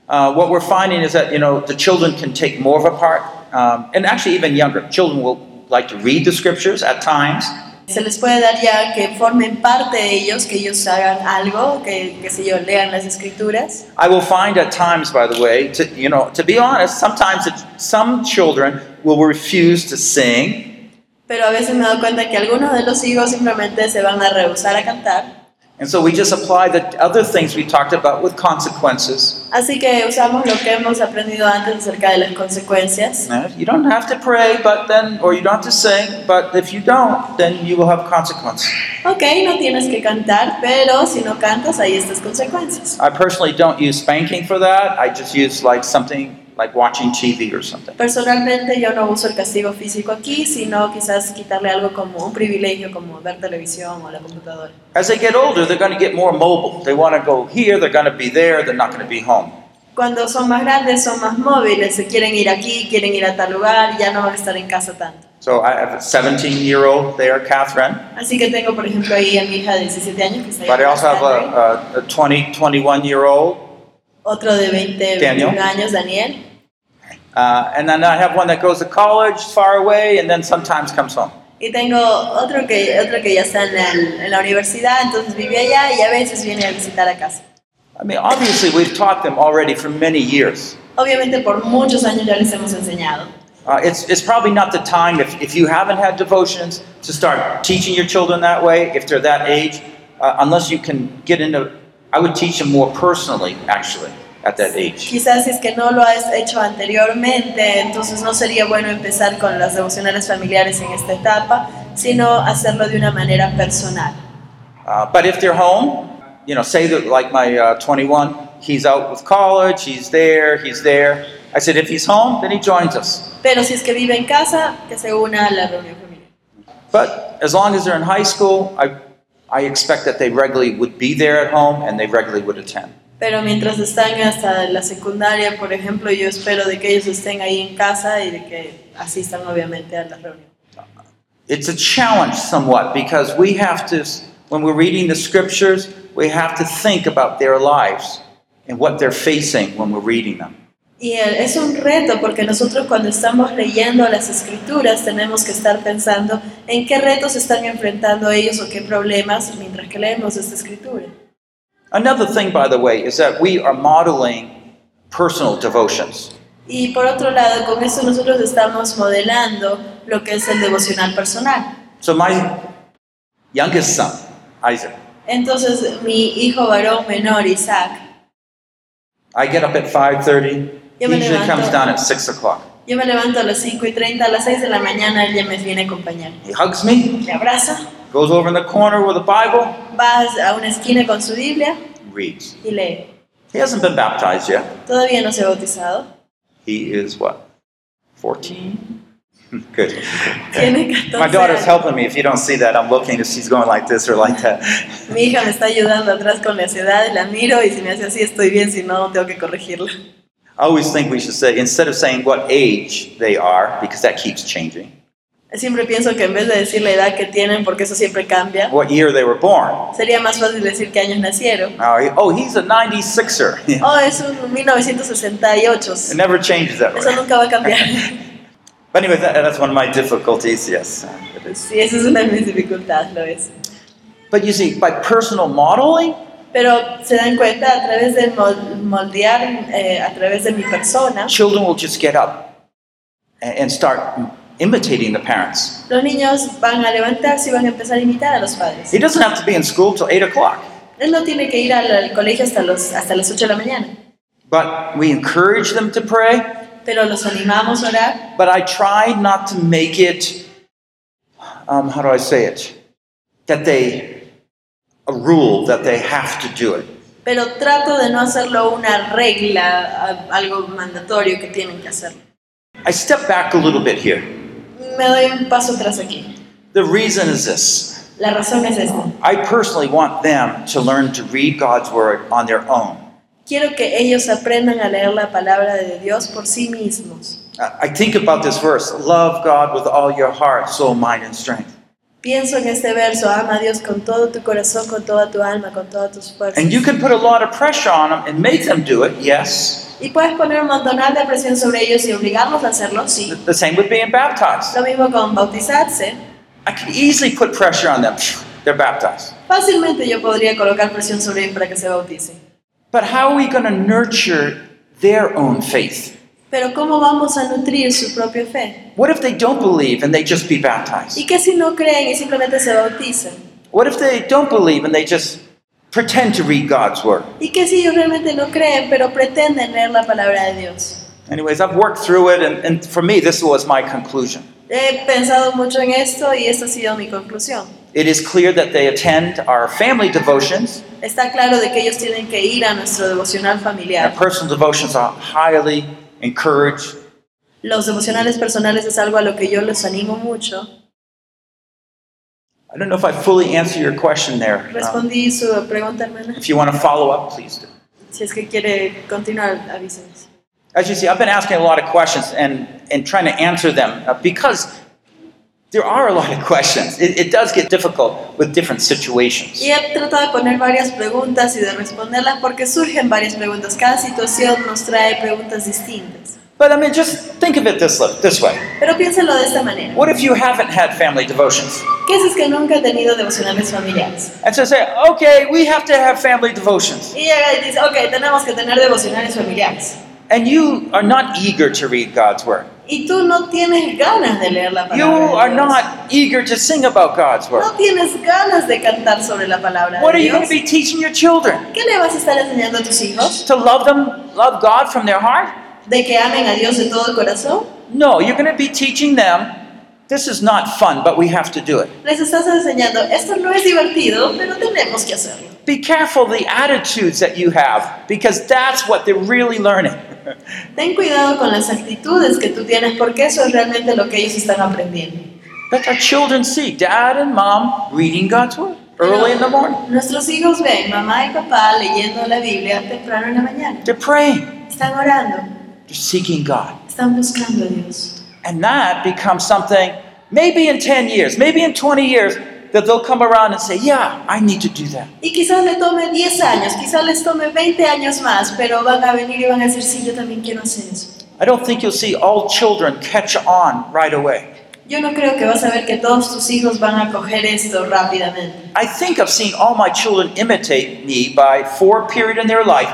uh, what we're finding is that you know the children can take more of a part, um, and actually even younger children will like to read the scriptures at times. se les puede dar ya que formen parte de ellos, que ellos hagan algo, que, que sé yo, lean las escrituras. I will find at times, by the way, to, you know, to be honest, sometimes it, some children will refuse to sing, Pero a veces me doy cuenta que algunos de los hijos simplemente se van a rehusar a cantar. and so we just apply the other things we talked about with consequences. Así que usamos lo que hemos aprendido antes acerca de las consecuencias. You don't have to pray, but then, or you don't have to sing, but if you don't, then you will have consequences. Ok, no tienes que cantar, pero si no cantas, hay estas consecuencias. I personally don't use spanking for that. I just use like something like watching TV or something. Personalmente yo no uso el castigo físico aquí, sino quizás quitarle algo como un privilegio como ver televisión o la computadora. As they get older, they're going to get more mobile. They want to go here, they're going to be there, they're not going to be home. Cuando son más grandes son más móviles, se quieren ir aquí, quieren ir a tal lugar, ya no van a estar en casa tanto. So I have a 17 year old there, Catherine, Así que tengo, por ejemplo, ahí a mi hija de 17 años que está but I also have a, a, a 20, 21 year old, otro de 20, Daniel. 21 años, Daniel. uh, and then I have one that goes to college far away and then sometimes comes home. Y tengo otro que, otro que ya está en, el- en la universidad, entonces vive allá y a veces viene a visitar a casa. I mean, obviously, we've taught them already for many years. Obviamente por muchos años ya les hemos enseñado. Uh, it's, it's probably not the time, if, if you haven't had devotions, to start teaching your children that way, if they're that age, uh, unless you can get into, I would teach them more personally, actually, at that age. Quizás si es que no lo has hecho anteriormente, entonces no sería bueno empezar con las devocionales familiares en esta etapa, sino hacerlo de una manera personal. Uh, but if they're home, you know, say that like my uh, 21, he's out with college, he's there, he's there. I said, if he's home, then he joins us. Pero si es que vive en casa, que se una a la reunión familiar. But as long as they're in high school, I, I expect that they regularly would be there at home and they regularly would attend. Pero mientras están hasta la secundaria, por ejemplo, yo espero de que ellos estén ahí en casa y de que asistan obviamente a la reunión. It's a challenge somewhat because we have to, when we're reading the scriptures, we have to think about their lives and what they're facing when we're reading them. Y es un reto porque nosotros cuando estamos leyendo las escrituras tenemos que estar pensando en qué retos están enfrentando ellos o qué problemas mientras que leemos esta escritura. Another thing, by the way, is that we are modeling personal devotions. Y por otro lado, con esto nosotros estamos modelando lo que es el devocional personal. So my youngest son, Isaac, Entonces, mi hijo varón menor, Isaac, I get up at 5.30. He Yo me usually levanto. comes down at 6 o'clock. yo me levanto a las 5 y 30, a las 6 de la mañana él ya me viene a acompañar. He hugs me, Me abraza, goes over in the corner with a Bible, va a una esquina con su Biblia reads. y lee. He hasn't been baptized yet. Todavía no se ha bautizado. He is what? 14? [laughs] Good. Tiene 14 My daughter's helping me. If you don't see that, I'm looking if she's going like this or like that. Mi hija me está ayudando atrás con las edades, la miro y si me hace así estoy bien, si no tengo que corregirla. I always think we should say, instead of saying what age they are, because that keeps changing, Siempre pienso que en vez de decir la edad que tienen, porque eso siempre cambia, what year they were born. sería más fácil decir qué años nacieron. Oh, oh, he's a 96er. [laughs] Oh, es un 1968. It never changes that Eso way. nunca va a cambiar. [laughs] [laughs] But anyway, that, that's one of my difficulties, yes. it is. Sí, esa es una de mis dificultades, lo es. But you see, by personal modeling, Pero se dan cuenta a través de moldear, eh, a través de mi persona, children will just get up and, start imitating the parents. los niños van a levantarse y van a empezar a imitar a los padres. He doesn't have to be in school till 8 o'clock. Él no tiene que ir al, al colegio hasta, los, hasta las 8 de la mañana, But we encourage them to pray. pero los animamos a orar. But I try not to make it, um, how do I say it? That they, a rule that they have to do it. Pero trato de no hacerlo una regla, algo mandatorio que tienen que hacerlo. I step back a little bit here. Me doy un paso atrás aquí. The reason is this La razón es esta. I personally want them to learn to read God's Word on their own. Quiero que ellos aprendan a leer la palabra de Dios por sí mismos. I think about this verse love God with all your heart, soul, mind, and strength. Pienso en este verso, ama a Dios con todo tu corazón, con toda tu alma, con todas tus fuerzas. And you can put a lot of pressure on them and make them do it, yes. Y puedes poner un montonal de presión sobre ellos y obligarlos a hacerlo, sí. The same with being baptized. Lo mismo con bautizarse. I can easily put pressure on them. They're baptized. Fácilmente yo podría colocar presión sobre ellos para que se bauticen. But how are we going to nurture their own faith? Pero ¿cómo vamos a nutrir su propia fe? What if they don't believe and they just be baptized? ¿Y qué si no creen y simplemente se bautizan? What if they don't believe and they just pretend to read God's Word? ¿Y qué si ellos realmente no creen, pero pretenden leer la palabra de Dios? Anyways, I've worked through it, and, and for me, this was my conclusion. He pensado mucho en esto y esta ha sido mi conclusión. It is clear that they attend our family devotions, Está claro de que ellos tienen que ir a nuestro devocional familiar. personal devotions are highly encouraged. Los emocionales personales es algo a lo que yo los animo mucho. I don't know if I fully answer your question there. Um, Respondí su pregunta, hermana. if you want to follow up, please do. Si es que quiere continuar, avísenos. As you see, I've been asking a lot of questions and, and trying to answer them uh, because there are a lot of questions. It, it does get difficult with different situations. Y he tratado de poner varias preguntas y de responderlas porque surgen varias preguntas. Cada situación nos trae preguntas distintas. But I mean, just think of it this, this way. Pero piénsalo de esta manera. What if you haven't had family devotions? ¿Qué si es que nunca he tenido devocionales familiares? And so say, okay, we have to have family devotions. Y dice, ok, tenemos que tener devocionales familiares. And you are not eager to read God's Word. Y tú no tienes ganas de leer la You palabra de are Dios. not eager to sing about God's Word. No tienes ganas de cantar sobre la palabra What de are you going Dios. to be teaching your children? ¿Qué le vas a estar enseñando a tus hijos? To love them, love God from their heart? ¿De que amen a Dios de todo el corazón? No, you're going to be teaching them this is not fun, but we have to do it. Les estás enseñando, esto no es divertido, pero tenemos que hacerlo. Be careful the attitudes that you have because that's what they're really learning. [laughs] Ten cuidado con las actitudes que tú tienes porque eso es realmente lo que ellos están aprendiendo. Let our children see dad and mom reading God's Word early in the morning. Nuestros hijos ven mamá y papá leyendo la Biblia temprano en la mañana. They're praying, Están orando, they're seeking God. están buscando a Dios. And that becomes something, maybe in 10 years, maybe in 20 years, that they'll come around and say, Yeah, I need to do that. Y quizás le tome 10 años, quizás les tome 20 años más, pero van a venir y van a decir, sí, yo también quiero hacer eso. I don't think you'll see all children catch on right away. Yo no creo que vas a ver que todos tus hijos van a coger esto rápidamente. I think I've seen all my children imitate me by four period in their life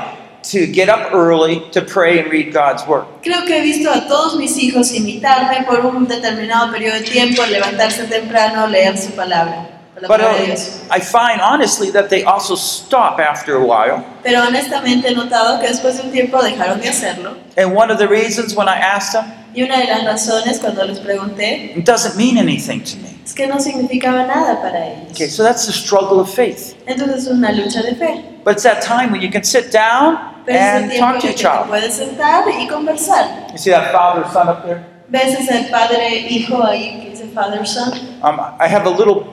to get up early to pray and read God's Word. Creo que he visto a todos mis hijos imitarme por un determinado periodo de tiempo, levantarse temprano, leer su palabra, But uh, I find honestly that they also stop after a while. Pero honestamente he notado que después de un tiempo dejaron de hacerlo. And one of the reasons when I asked them, Y una de las razones cuando les pregunté it doesn't mean anything to me. Es que no significaba nada para ellos. Okay, so that's the struggle of faith. Entonces es una lucha de fe. But it's that time when you can sit down Pero el and talk to el your child. puedes sentar y conversar. You see that father son up there? ¿Ves ese padre hijo ahí que dice Father Son? Um, I have a little,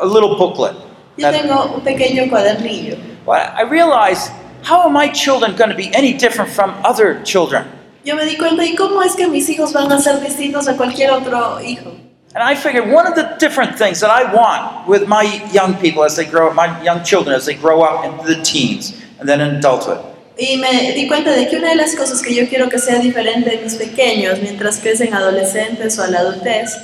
a little booklet. Yo that- tengo un pequeño cuadernillo. Well, I realize how are my children going to be any different from other children? yo me di cuenta, ¿y cómo es que mis hijos van a ser distintos a cualquier otro hijo? And I figured one of the different things that I want with my young people as they grow up, my young children as they grow up into the teens and then in adulthood, Y me di cuenta de que una de las cosas que yo quiero que sea diferente en mis pequeños mientras crecen adolescentes o a la adultez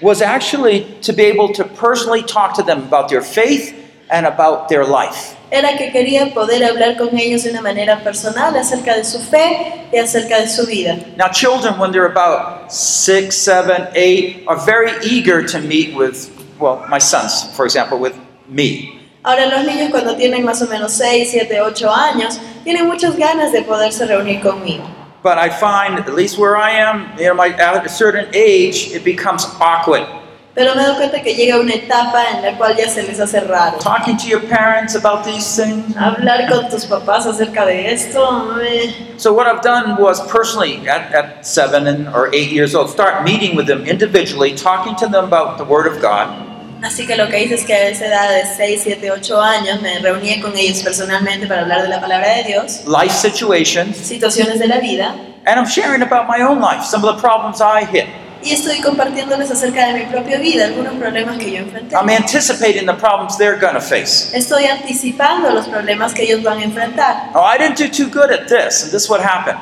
was actually to be able to personally talk to them about their faith and about their life. Era que quería poder hablar con ellos de una manera personal acerca de su fe y acerca de su vida. Now, children, when they're about six, seven, eight, are very eager to meet with, well, my sons, for example, with me. Ahora los niños cuando tienen más o menos 6, 7, 8 años tienen muchas ganas de poderse reunir conmigo. But I find, at least where I am, you know, my, at a certain age, it becomes awkward. Pero me doy cuenta que llega una etapa en la cual ya se les hace raro. Talking to your parents about these things. Hablar con tus papás acerca de esto, So what I've done was personally, at, at seven and, or eight years old, start meeting with them individually, talking to them about the Word of God, Así que lo que hice es que a esa edad de 6, 7, 8 años me reuní con ellos personalmente para hablar de la palabra de Dios, life situations, situaciones de la vida, and I'm sharing about my own life, some of the problems I hit. Y estoy compartiéndoles acerca de mi propia vida, algunos problemas que yo enfrenté. I'm anticipating the problems they're going to face. Estoy anticipando los problemas que ellos van a enfrentar. Oh, I didn't do too good at this, and this is what happened.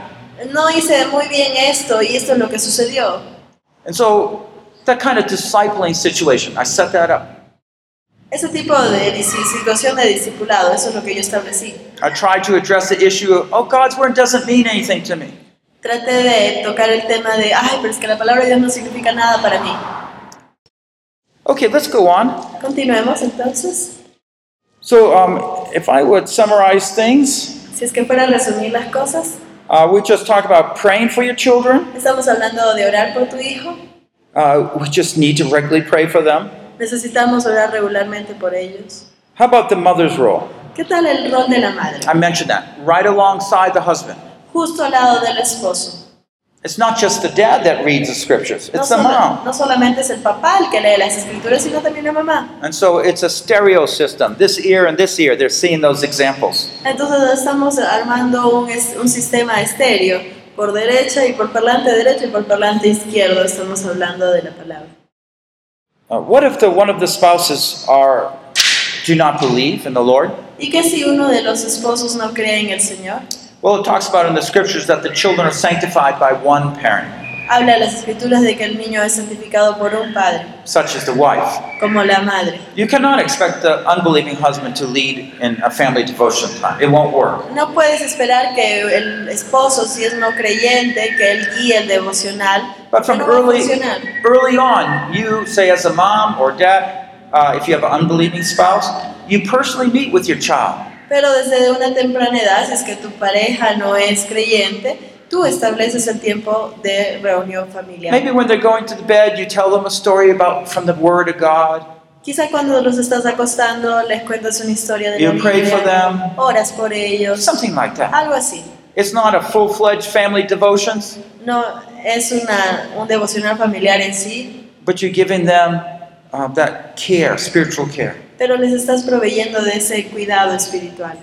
No hice muy bien esto y esto es lo que sucedió. And so that kind of discipling situation, I set that up. Ese tipo de situación de discipulado, eso es lo que yo establecí. I tried to address the issue of, oh, God's word doesn't mean anything to me. Traté de tocar el tema de, ay, pero es que la palabra de Dios no significa nada para mí. Okay, let's go on. Continuemos entonces. So, um, if I would summarize things, Si es que fuera a resumir las cosas, uh, we just talked about praying for your children. estamos hablando de orar por tu hijo. Uh, we just need to regularly pray for them. Necesitamos orar regularmente por ellos. How about the mother's role? ¿Qué tal el rol de la madre? I mentioned that right alongside the husband. Justo al lado del esposo. It's not just the dad that reads the scriptures, No, it's the mom. no solamente es el papá el que lee las escrituras, sino también la mamá. And so it's a stereo system. This ear and this ear, they're seeing those examples. Entonces estamos armando un, es- un sistema estéreo por derecha y por parlante derecho y por parlante izquierdo. Estamos hablando de la palabra. Uh, what if the one of the spouses are do not believe in the Lord? ¿Y qué si uno de los esposos no cree en el Señor? Well, it talks about in the scriptures that the children are sanctified by one parent, Habla en las escrituras de que el niño es santificado por un padre, such as the wife. como la madre. You cannot expect the unbelieving husband to lead in a family devotion time. It won't work. No puedes esperar que el esposo, si es no creyente, que él guíe el devocional. But from no va a early, funcionar. early on, you say as a mom or dad, uh, if you have an unbelieving spouse, you personally meet with your child. Pero desde una temprana edad, si es que tu pareja no es creyente, tú estableces el tiempo de reunión familiar. Maybe when they're going to the bed, you tell them a story about from the Word of God. Quizá cuando los estás acostando les cuentas una historia de You la pray for Biblia, them. oras por ellos, Something like that. algo así. It's not a full-fledged family devotions, No es una, un devocional familiar en sí, but you're giving them uh, that care, spiritual care. pero les estás proveyendo de ese cuidado espiritual.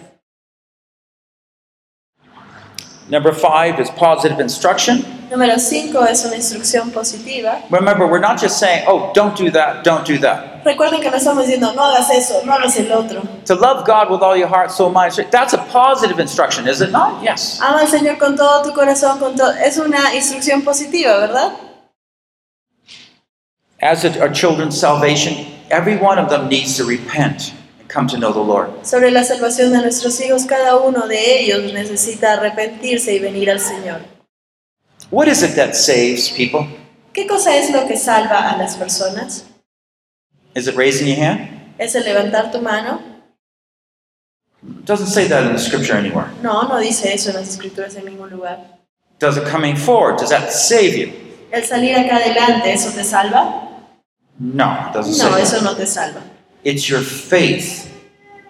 Number five is positive instruction. Número 5 es una instrucción positiva. Remember, we're not just saying, oh, don't do that, don't do that. Recuerden que no estamos diciendo no hagas eso, no hagas el otro. To love God with all your heart, soul, mind, strength, that's a positive instruction, is it not? Yes. Ama al Señor con todo tu corazón, con todo. Es una instrucción positiva, ¿verdad? As a, our children's salvation, every one of them needs to repent and come to know the Lord. Sobre la salvación de nuestros hijos, cada uno de ellos necesita arrepentirse y venir al Señor. What is it that saves people? ¿Qué cosa es lo que salva a las personas? Is it raising your hand? ¿Es el levantar tu mano? It doesn't say that in the scripture anywhere. No, no dice eso en las escrituras en ningún lugar. Does it coming forward? Does that save you? ¿El salir acá adelante, eso te salva? No, it doesn't No, say eso that. no te salva. It's your faith.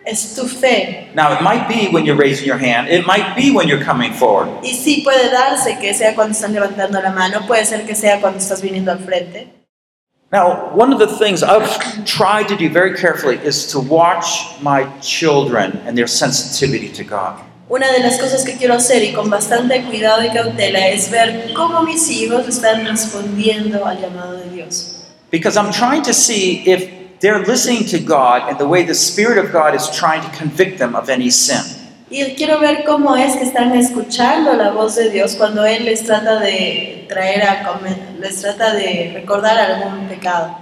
Es tu fe. Now, it might be when you're raising your hand, it might be when you're coming forward. Y sí puede darse que sea cuando están levantando la mano, puede ser que sea cuando estás viniendo al frente. Now, one of the things I've tried to do very carefully is to watch my children and their sensitivity to God. Una de las cosas que quiero hacer y con bastante cuidado y cautela es ver cómo mis hijos están respondiendo al llamado de Dios. Because I'm trying to see if they're listening to God and the way the Spirit of God is trying to convict them of any sin. Y quiero ver cómo es que están escuchando la voz de Dios cuando Él les trata de traer a les trata de recordar algún pecado.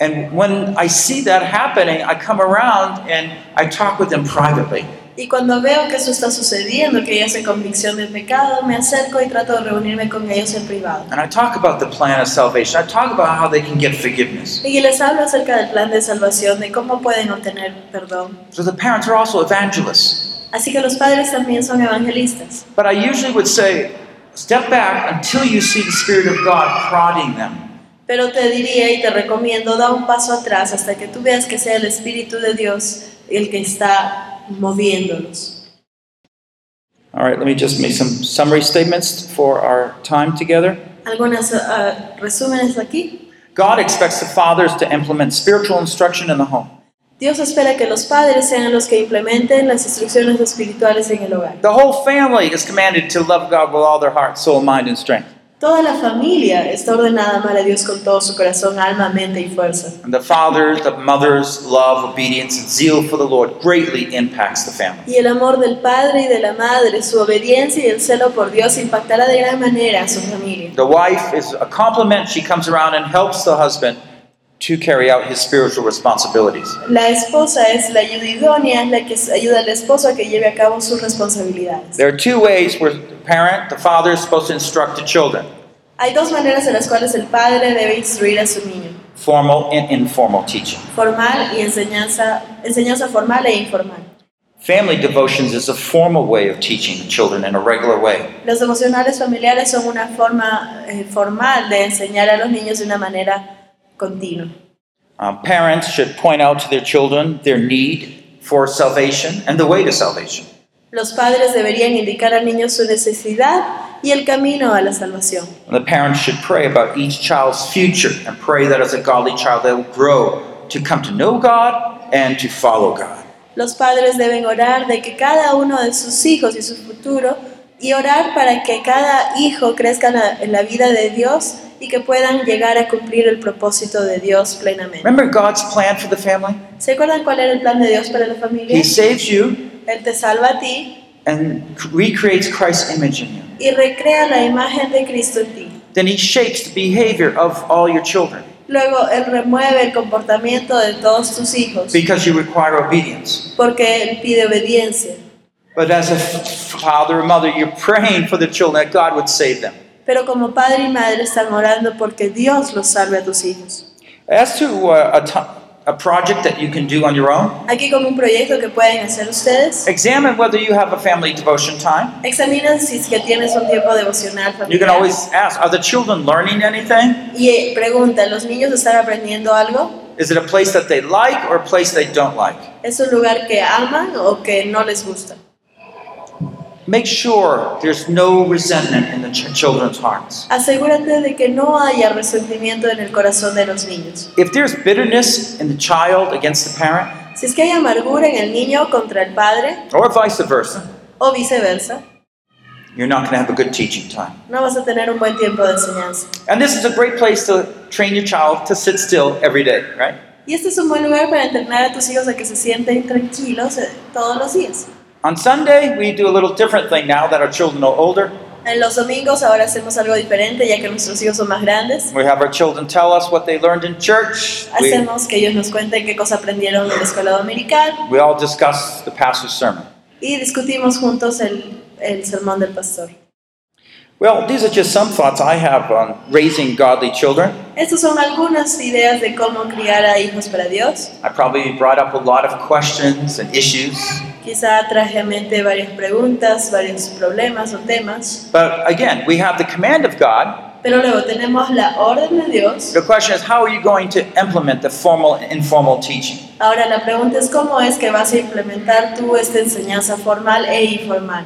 And when I see that happening, I come around and I talk with them privately. Y cuando veo que eso está sucediendo, que ellos hacen convicción del pecado, me acerco y trato de reunirme con ellos en privado. And I talk about the plan of salvation. I talk about how they can get forgiveness. Y les hablo acerca del plan de salvación, de cómo pueden obtener perdón. So the parents are also evangelists. Así que los padres también son evangelistas. But I usually would say, step back until you see the Spirit of God prodding them. Pero te diría y te recomiendo, da un paso atrás hasta que tú veas que sea el Espíritu de Dios el que está moviéndolos. All right, let me just make some summary statements for our time together. Algunos uh, resúmenes aquí. God expects the fathers to implement spiritual instruction in the home. Dios espera que los padres sean los que implementen las instrucciones espirituales en el hogar. The whole family is commanded to love God with all their heart, soul, mind, and strength. Toda la familia está ordenada a amar a Dios con todo su corazón, alma, mente y fuerza. And the mother's love, obedience, and zeal for the Lord greatly impacts the family. Y el amor del padre y de la madre, su obediencia y el celo por Dios impactará de gran manera a su familia. The wife is a complement. She comes around and helps the husband to carry out his spiritual responsibilities. La esposa es la ayuda idónea, es la que ayuda al esposo a que lleve a cabo sus responsabilidades. There are two ways where the parent, the father, is supposed to instruct the children Hay dos maneras en las cuales el padre debe instruir a su niño, formal and informal teaching. formal y enseñanza, enseñanza formal e informal. Family devotions is a formal way of teaching children in a regular way. Los devocionales familiares son una forma eh, formal de enseñar a los niños de una manera continua. Um, parents should point out to their children their need for salvation and the way to salvation. Los padres deberían indicar al niño su necesidad y el camino a la salvación. And the parents should pray about each child's future and pray that as a godly child they will grow to come to know God and to follow God. Los padres deben orar de que cada uno de sus hijos y su futuro y orar para que cada hijo crezca en la, vida de Dios y que puedan llegar a cumplir el propósito de Dios plenamente. Remember God's plan for the family? ¿Se acuerdan cuál era el plan de Dios para la familia? He saves you Él te salva a ti and recreates Christ's image in you. Y recrea la imagen de Cristo en ti. Then He shapes the behavior of all your children Luego Él remueve el comportamiento de todos tus hijos because you require obedience. porque Él pide obediencia. But as a father or mother, you're praying for the children that God would save them. Pero como padre y madre están orando porque Dios los salve a tus hijos. As to uh, a, a project that you can do on your own, Aquí como un proyecto que pueden hacer ustedes. examine whether you have a family devotion time. Examina si es que tienes un tiempo devocional You can always ask, are the children learning anything? Y eh, pregunta, ¿los niños están aprendiendo algo? Is it a place that they like or a place they don't like? ¿Es un lugar que aman o que no les gusta? Make sure there's no resentment in the ch- children's hearts. Asegúrate de que no haya resentimiento en el corazón de los niños. If there's bitterness in the child against the parent, Si es que hay amargura en el niño contra el padre or vice versa, o viceversa, you're not going to have a good teaching time. no vas a tener un buen tiempo de enseñanza. And this is a great place to train your child to sit still every day, right? Y este es un buen lugar para entrenar a tus hijos a que se sienten tranquilos eh, todos los días. On Sunday, we do a little different thing now that our children are older. En los domingos ahora hacemos algo diferente ya que nuestros hijos son más grandes. We have our children tell us what they learned in church. We, Hacemos que ellos nos cuenten qué cosa aprendieron en la escuela dominical we all discuss the pastor's sermon. y discutimos juntos el, el sermón del pastor. Well, these are just some thoughts I have on raising godly children. Estas son algunas ideas de cómo criar a hijos para Dios. I probably brought up a lot of questions and issues. Quizá traje a mente varias preguntas, varios problemas o temas, But again, we have the command of God. pero luego tenemos la orden de Dios. The question is, how are you going to implement the formal and informal teaching? Ahora la pregunta es cómo es que vas a implementar tú esta enseñanza formal e informal.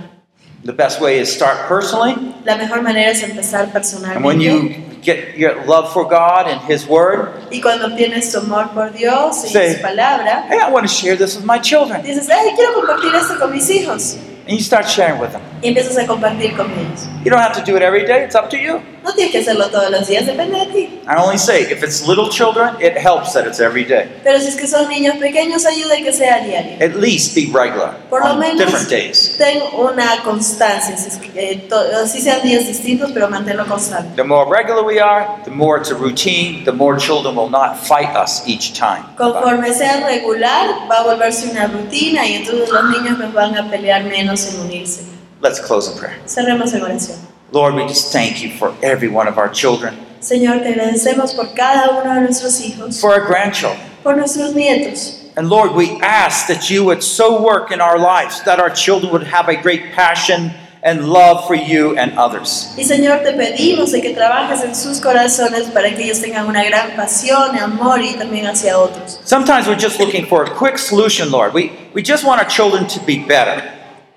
The best way is start personally, La mejor manera es empezar personalmente. and when you get your love for God and His Word, Y cuando tienes tu amor por Dios y Sí. su palabra, hey, I want to share this with my children. dices, hey, quiero compartir esto con mis hijos. And And you start sharing with them. y empiezas a compartir con ellos. You don't have to do it every day, it's up to you. No tienes que hacerlo todos los días, depende de ti. I only say, if it's little children, it helps that it's every day. Pero si es que son niños pequeños, ayuda que sea diario. At least be regular Por lo on menos different days. ten una constancia, si es que, eh, to- así sean días distintos, pero manténlo constante. The more regular we are, the more it's a routine, the more children will not fight us each time. Conforme sea regular, va a volverse una rutina y entonces los niños nos van a pelear menos en unirse. Let's close in prayer. Cerremos en oración. Lord, we just thank you for every one of our children, Señor, te agradecemos por cada uno de nuestros hijos, for our grandchildren. por nuestros nietos. And Lord, we ask that you would so work in our lives that our children would have a great passion and love for you and others. Y Señor, te pedimos de que trabajes en sus corazones para que ellos tengan una gran pasión, amor y también hacia otros. Sometimes we're just looking for a quick solution, Lord. We, we just want our children to be better.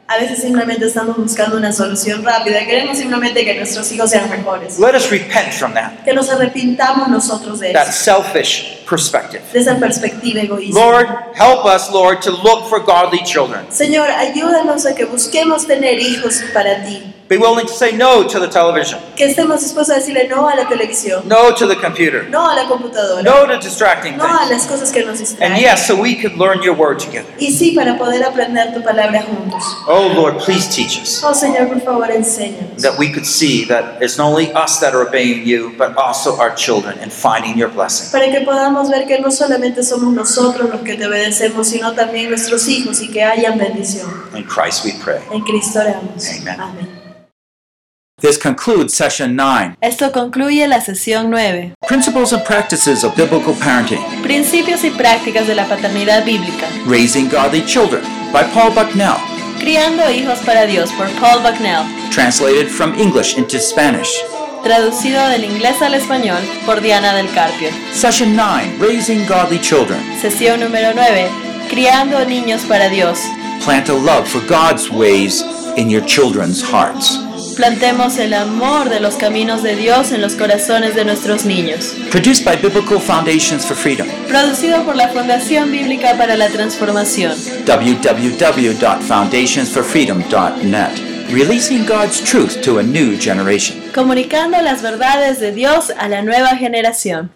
A veces simplemente estamos buscando una solución rápida, queremos simplemente que nuestros hijos sean mejores. Let us repent from that, Que nos arrepintamos nosotros de that eso, selfish perspective. de esa perspectiva egoísta. Lord, help us, Lord, to look for godly children. Señor, ayúdanos a que busquemos tener hijos para ti. Be willing to say no to the television, Que estemos dispuestos a decirle no a la televisión, no to the computer, no a la computadora, no to distracting no a las cosas que nos distraen. And yes, so we could learn your word together. Y sí, para poder aprender tu palabra juntos. Oh, Lord, please teach us Oh Señor, por favor, enséñanos. that we could see that it's not only us that are obeying you, but also our children and finding your blessing. Para que podamos ver que no solamente somos nosotros los que te obedecemos, sino también nuestros hijos y que hayan bendición. In Christ we pray. En Cristo oramos. Amen. Amén. This concludes session 9 Esto concluye la sesión 9. Principles and Practices of Biblical Parenting Principios y prácticas de la paternidad bíblica. Raising Godly Children by Paul Bucknell. Criando hijos para Dios por Paul Bucknell. Translated from English into Spanish. Traducido del inglés al español por Diana del Carpio. Session 9 Raising Godly Children. Sesión número 9. Criando niños para Dios. Plant a love for God's ways in your children's hearts. Plantemos el amor de los caminos de Dios en los corazones de nuestros niños. Produced by Biblical Foundations for Freedom. Producido por la Fundación Bíblica para la Transformación. www.foundationsforfreedom.net. Releasing God's truth to a new generation. Comunicando las verdades de Dios a la nueva generación.